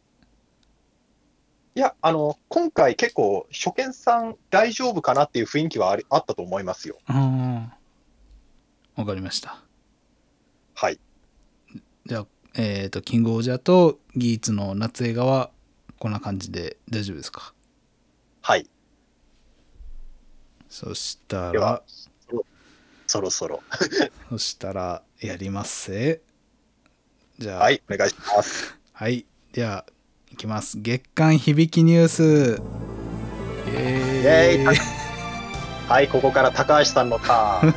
いや、あの、今回結構初見さん大丈夫かなっていう雰囲気はありあったと思いますよ。うんわかりましたはい。じゃあえっ、とキングオージャーとギーツの夏映画はこんな感じで大丈夫ですか？はい。そしたではらそろそろ。そしたらやりますせじゃあはい、お願いします。はい。では、いきます。月刊響きニュース。イーイはい、ここから高橋さんのターン。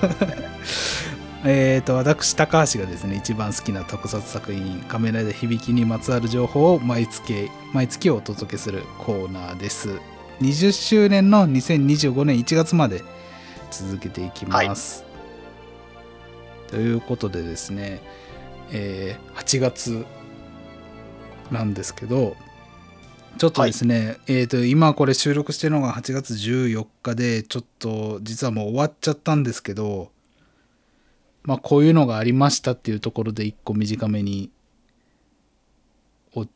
えーと、私、高橋がですね、一番好きな特撮作品、仮面ライダー響きにまつわる情報を毎月、毎月お届けするコーナーです。20周年の2025年1月まで続けていきます。ということでですね、えー8月なんですけど、ちょっとですね、えーと今これ収録してるのが8月14日でちょっと実はもう終わっちゃったんですけどまあこういうのがありましたっていうところで一個短めにおお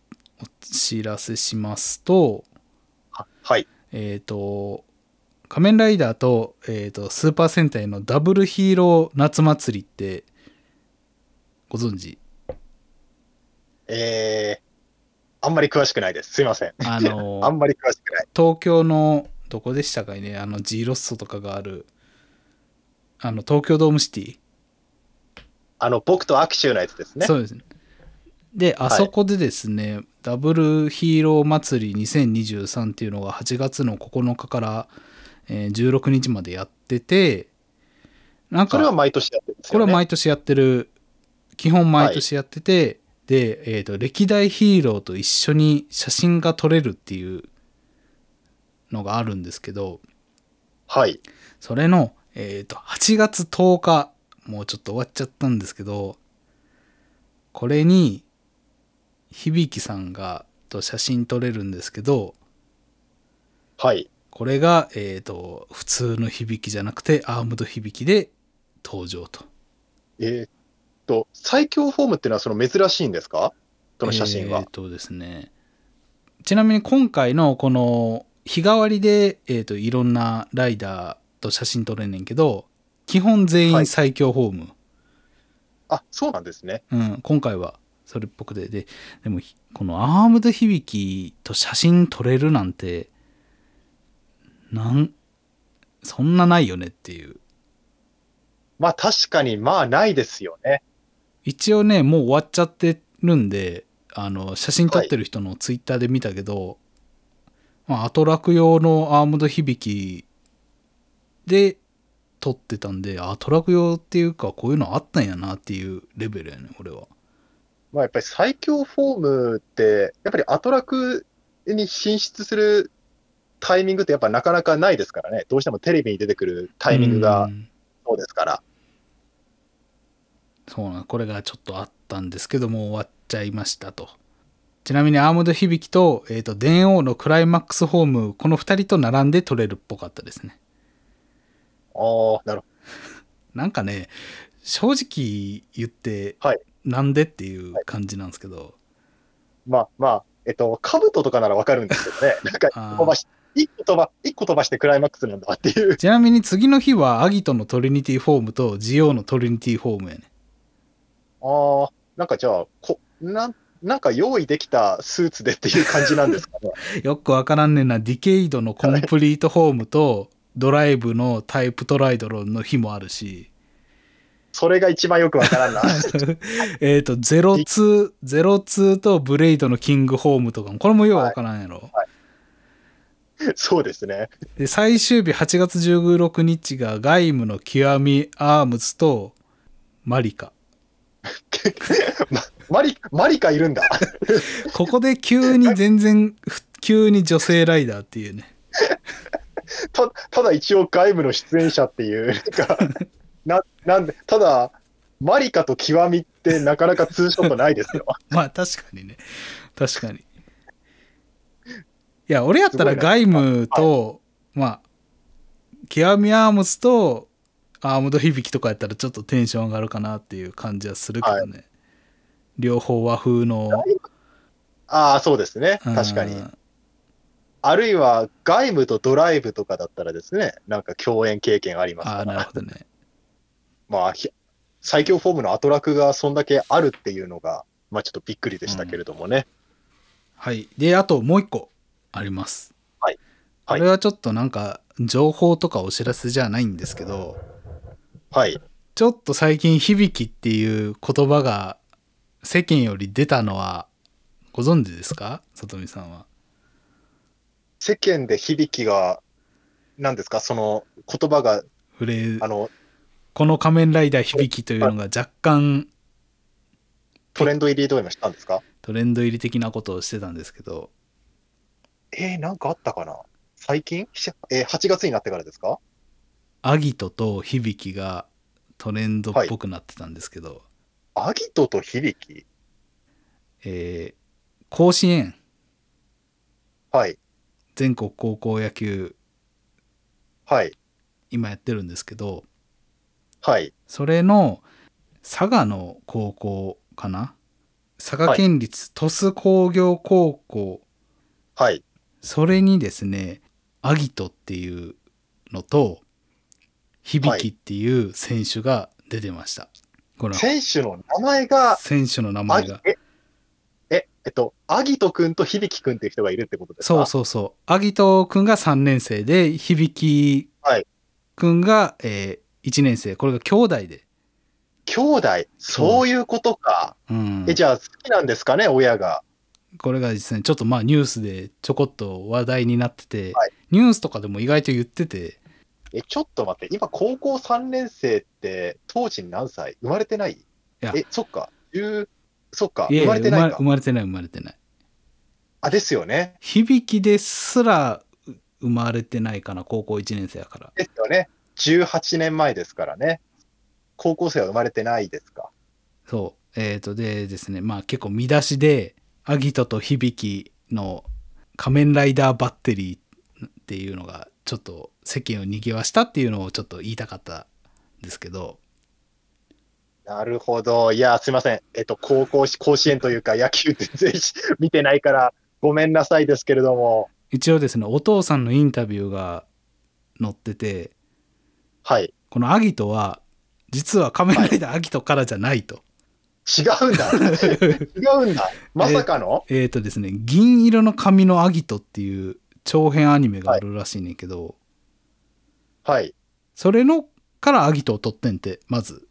知らせしますとはい。えっ、と仮面ライダーと,、えー、とスーパー戦隊のダブルヒーロー夏祭りってご存知？えー、あんまり詳しくないです。すいません。あの あんまり詳しくない。東京のどこでしたかね？あの G ロッソとかがあるあの東京ドームシティ？あの、僕と握手のやつですね。そうですねで、あそこでですね、ダブルヒーロー祭り2023っていうのが8月の9日から、えー16日までやってて、なんか、それは毎年やってるんですこれ。は毎年やってる、基本毎年やってて、で、えっ、と、歴代ヒーローと一緒に写真が撮れるっていうのがあるんですけど、はい。それの、えっ、と、8月10日、もうちょっと終わっちゃったんですけど、これに、響さんが、と写真撮れるんですけど、はい。これが、えっ、と、普通の響じゃなくて、アームド響で登場と。えーっと、最強フォームっていうのはその珍しいんですか？その写真はえっ、。とですね。ちなみに今回のこの日替わりで、えー、といろんなライダーと写真撮れんねんけど、基本全員最強フォーム。あ、そうなんですね。うん、今回はそれっぽくて。で、でもひこのアームド響きと写真撮れるなんて、なん、そんなないよねっていう。まあ確かに、まあないですよね。一応ね、もう終わっちゃってるんで、あの、写真撮ってる人のツイッターで見たけど、まあ、アトラク用のアームド響きで撮ってたんで、アトラク用っていうか、こういうのあったんやなっていうレベルやね、俺は。まあやっぱり最強フォームって、やっぱりアトラクに進出するタイミングってやっぱなかなかないですからね。どうしてもテレビに出てくるタイミングうがん。そうですから。そうなんこれがちょっとあったんですけどもう終わっちゃいましたと。ちなみにアームド響きと,、えー、と電王のクライマックスホームこの2人と並んで取れるっぽかったですね。ああ、なるほ なんかね正直言って、はいなんでっていう感じなんですけど、ど。まあまあ、えっと、兜とかならわかるんですけどね。なんか飛ばし、一個飛ば、一個飛ばしてクライマックスなんだっていう。ちなみに次の日はアギトのトリニティフォームとジオウのトリニティフォームやねああ、なんかじゃあ、こ、なん、なんか用意できたスーツでっていう感じなんですかね。よくわからんねんなディケイドのコンプリートフォームとドライブのタイプトライドロンの日もあるしそれが一番よくわからんな。えっと、02、02とブレイドのキングフォームとかも、これもようわからんやろ。そうですね。で、最終日8月16日がガイムの極みアームズとマリカ。まマリ、マリカいるんだ。ここで急に全然、ふ急に女性ライダーっていうね。たただ一応外部の出演者っていう、なんか、ななんで、ただ、マリカと極みってなかなかツーショットないですよ。まあ確かにね。確かに。いや、俺やったらすごいなガイムと、まあ、極みアームズとアームド響きとかやったらちょっとテンション上がるかなっていう感じはするけどね。両方和風の。ああ、そうですね。確かにう。んあるいは、外務とドライブとかだったらですね、なんか共演経験ありますああ、から、なるほどね。まあ、ひ最強フォームのアトラクがそんだけあるっていうのが、まあちょっとびっくりでしたけれどもね。はい。で、あともう一個あります。はいこはいれはちょっとなんか、情報とかお知らせじゃないんですけど、はい。ちょっと最近、響きっていう言葉が世間より出たのはご存知ですか？里見さんは。世間で響きが、何ですか、その言葉が、フレーあの、この仮面ライダー響きというのが若干トレンド入りとか今したんですか？トレンド入り的なことをしてたんですけど、えー、なんかあったかな？最近？しえー、8月になってからですか？アギトと響きがトレンドっぽくなってたんですけど、アギトと響き？えー甲子園。はい。全国高校野球。はい。今やってるんですけどはい。それの佐賀の高校かな？佐賀県立鳥栖工業高校、はい。それにですねアギトっていうのと響きっていう選手が出てました、この選手の名前が、選手の名ア前が。ギえ、え、えっと、アギト君と響くんっていう人がいるってことですか？そうそうそう。アギトくんが3年生で響はいくんが、え1年生これが兄弟で兄弟、そういうことか。うんえ、じゃあ好きなんですかね、親が？これがですねちょっとまあニュースでちょこっと話題になってて、はいニュースとかでも意外と言っててえ、ちょっと待って、今高校3年生って当時何歳？生まれてない？やえ、そっか。10そっか。生まれてないか生。まれてない生まれてないあ、ですよね。響きですらう生まれてないかな高校1年生やからですよね。18年前ですからね。高校生は生まれてないですか？そうえっ、とでですねまあ結構見出しでアギトと響の仮面ライダーバッテリーっていうのがちょっと世間を賑わしたっていうのをちょっと言いたかったんですけどなるほど。いや、すいません。えっと、高校、甲子園というか、野球全然見てないから、ごめんなさいですけれども。一応ですねお父さんのインタビューが載っててはい。このアギトは実は仮面ライダーアギトからじゃないと。違うんだ。違うんだ。まさかの、えっ、とですね銀色の髪のアギトっていう長編アニメがあるらしいねんけど、はい。それのからアギトを取ってんてまず。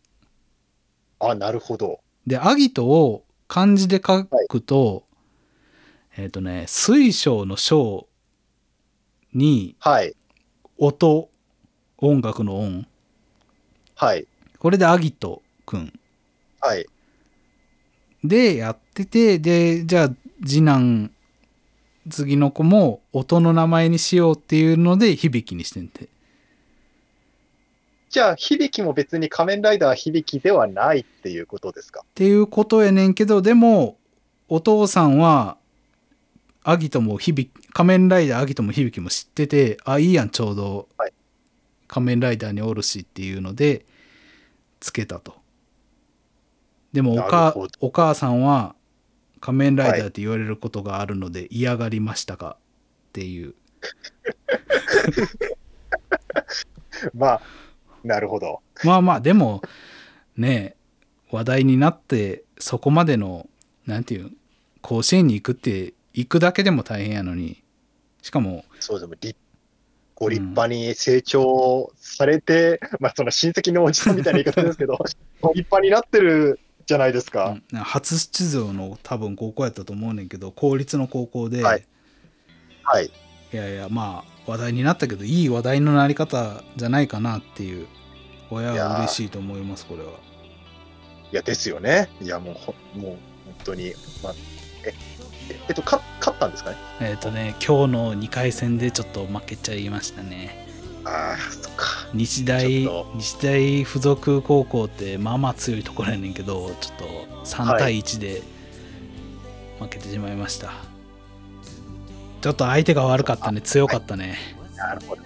あ、なるほど。でアギトを漢字で書くと、えっ、とね水晶の章にはい。音音楽の音はい。これでアギトくんはい。でやっててでじゃあ次男次の子も音の名前にしようっていうので響にしてんてじゃあ、響も別に仮面ライダー響ではないっていうことですか？っていうことやねんけどでもお父さんはアギトも響仮面ライダーアギトも響も知っててあいいやんちょうどはい仮面ライダーにおるしっていうのでつけたと。でもおかお母さんは仮面ライダーって言われることがあるので嫌がりましたか？っていう。まあ、なるほど。まあまあでもね話題になってそこまでのなんていう甲子園に行くって行くだけでも大変やのにしかもそうでも、立ご立派に成長されて、まあ、その親戚のおじさんみたいな言い方ですけど、ご 立派になってるじゃないですか。うん初出場の多分高校やったと思うねんけど公立の高校で、はいはい。いやいやまあ話題になったけどいい話題のなり方じゃないかなっていう親は嬉しいと思いますこれは。いや、ですよね。いや、もうほ、もう、本当に、まあ、え、ええっと、か勝ったんですかね？えっ、とね今日の2回戦でちょっと負けちゃいましたね。ああ、そっか。日大日大附属高校ってまあまあ強いところやねんけどちょっと3対1で負けてしまいました、ちょっと相手が悪かったね強かったね、なるほど。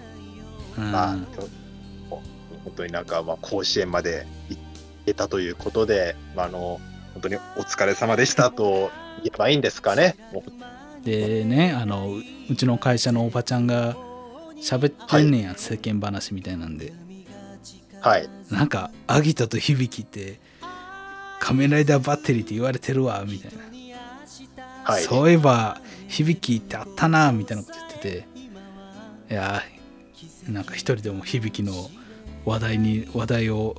うんまあ、本当になんか、まあ、甲子園まで行けたということで、まあ、あの、本当にお疲れ様でしたと言えばいいんですかね。でねあのううちの会社のおばちゃんが喋ってんねんや、世間話みたいなんではい。なんかアギトと響って仮面ライダーバッテリーって言われてるわみたいなはい。そういえば響ってあったなみたいなこと言ってていやーなんか一人でも響の話題に話題を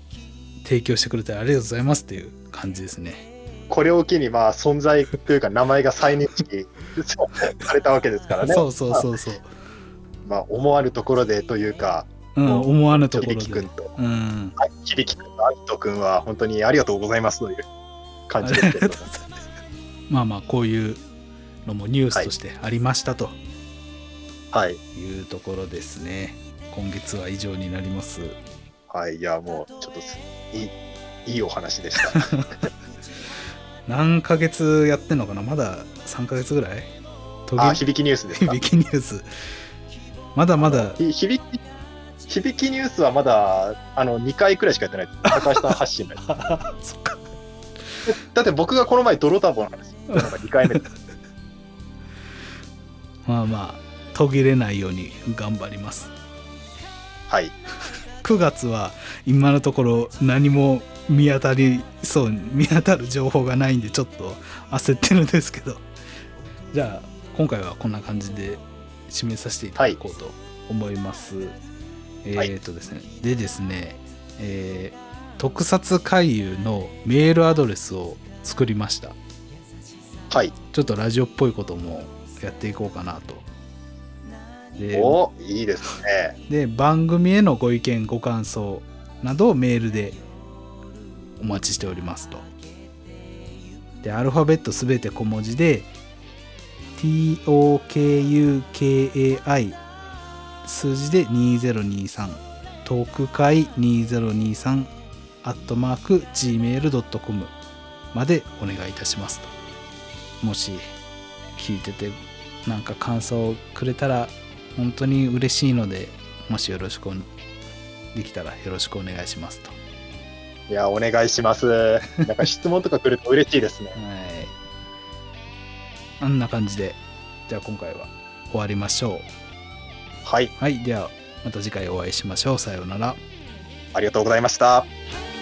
提供してくれてありがとうございますっていう感じですねこれを機に、まあ、存在というか、名前が再認識されたわけですからね。そうそうそうそう、まあ、思わぬところでというか、うん、もう思わぬところで。響君と、うんはい響君と。アギト君は、本当にありがとうございますという感じです。まあまあこういうのもニュースとしてありましたと。はい。いうところですね。今月は以上になります。はい。いや、もう、ちょっとす、いい、いいお話でした。何ヶ月やってんのかな？まだ3ヶ月ぐらい？途あ、切響きニュースですか？響きニュース。まだまだ。ひ響き、響きニュースはまだ、あの、2回くらいしかやってない。高橋さん発信のやつ。そっか。だって僕がこの前、泥タボの話、なんか2回目。まあまあ途切れないように頑張ります。はい。9月は今のところ何も見当たりそう見当たる情報がないんでちょっと焦ってるんですけど。じゃあ今回はこんな感じで締めさせていただこうと思います、えはい。ーっとですね。でですね、えー特撮回遊のメールアドレスを作りました。はい。ちょっとラジオっぽいこともやっていこうかなとでおいいですね。で番組へのご意見ご感想などをメールでお待ちしておりますとでアルファベットすべて小文字で TOKUKAI 数字で2023トーク会2023アットマーク Gmail.com までお願いいたしますともし聞いててなんか感想をくれたら本当に嬉しいのでもしよろしくおできたらよろしくお願いしますと。いや、お願いします。なんか質問とか来ると嬉しいですね。はい。あんな感じで、じゃあ今回は終わりましょう。はい。はい。ではまた次回お会いしましょう。さようなら。ありがとうございました。「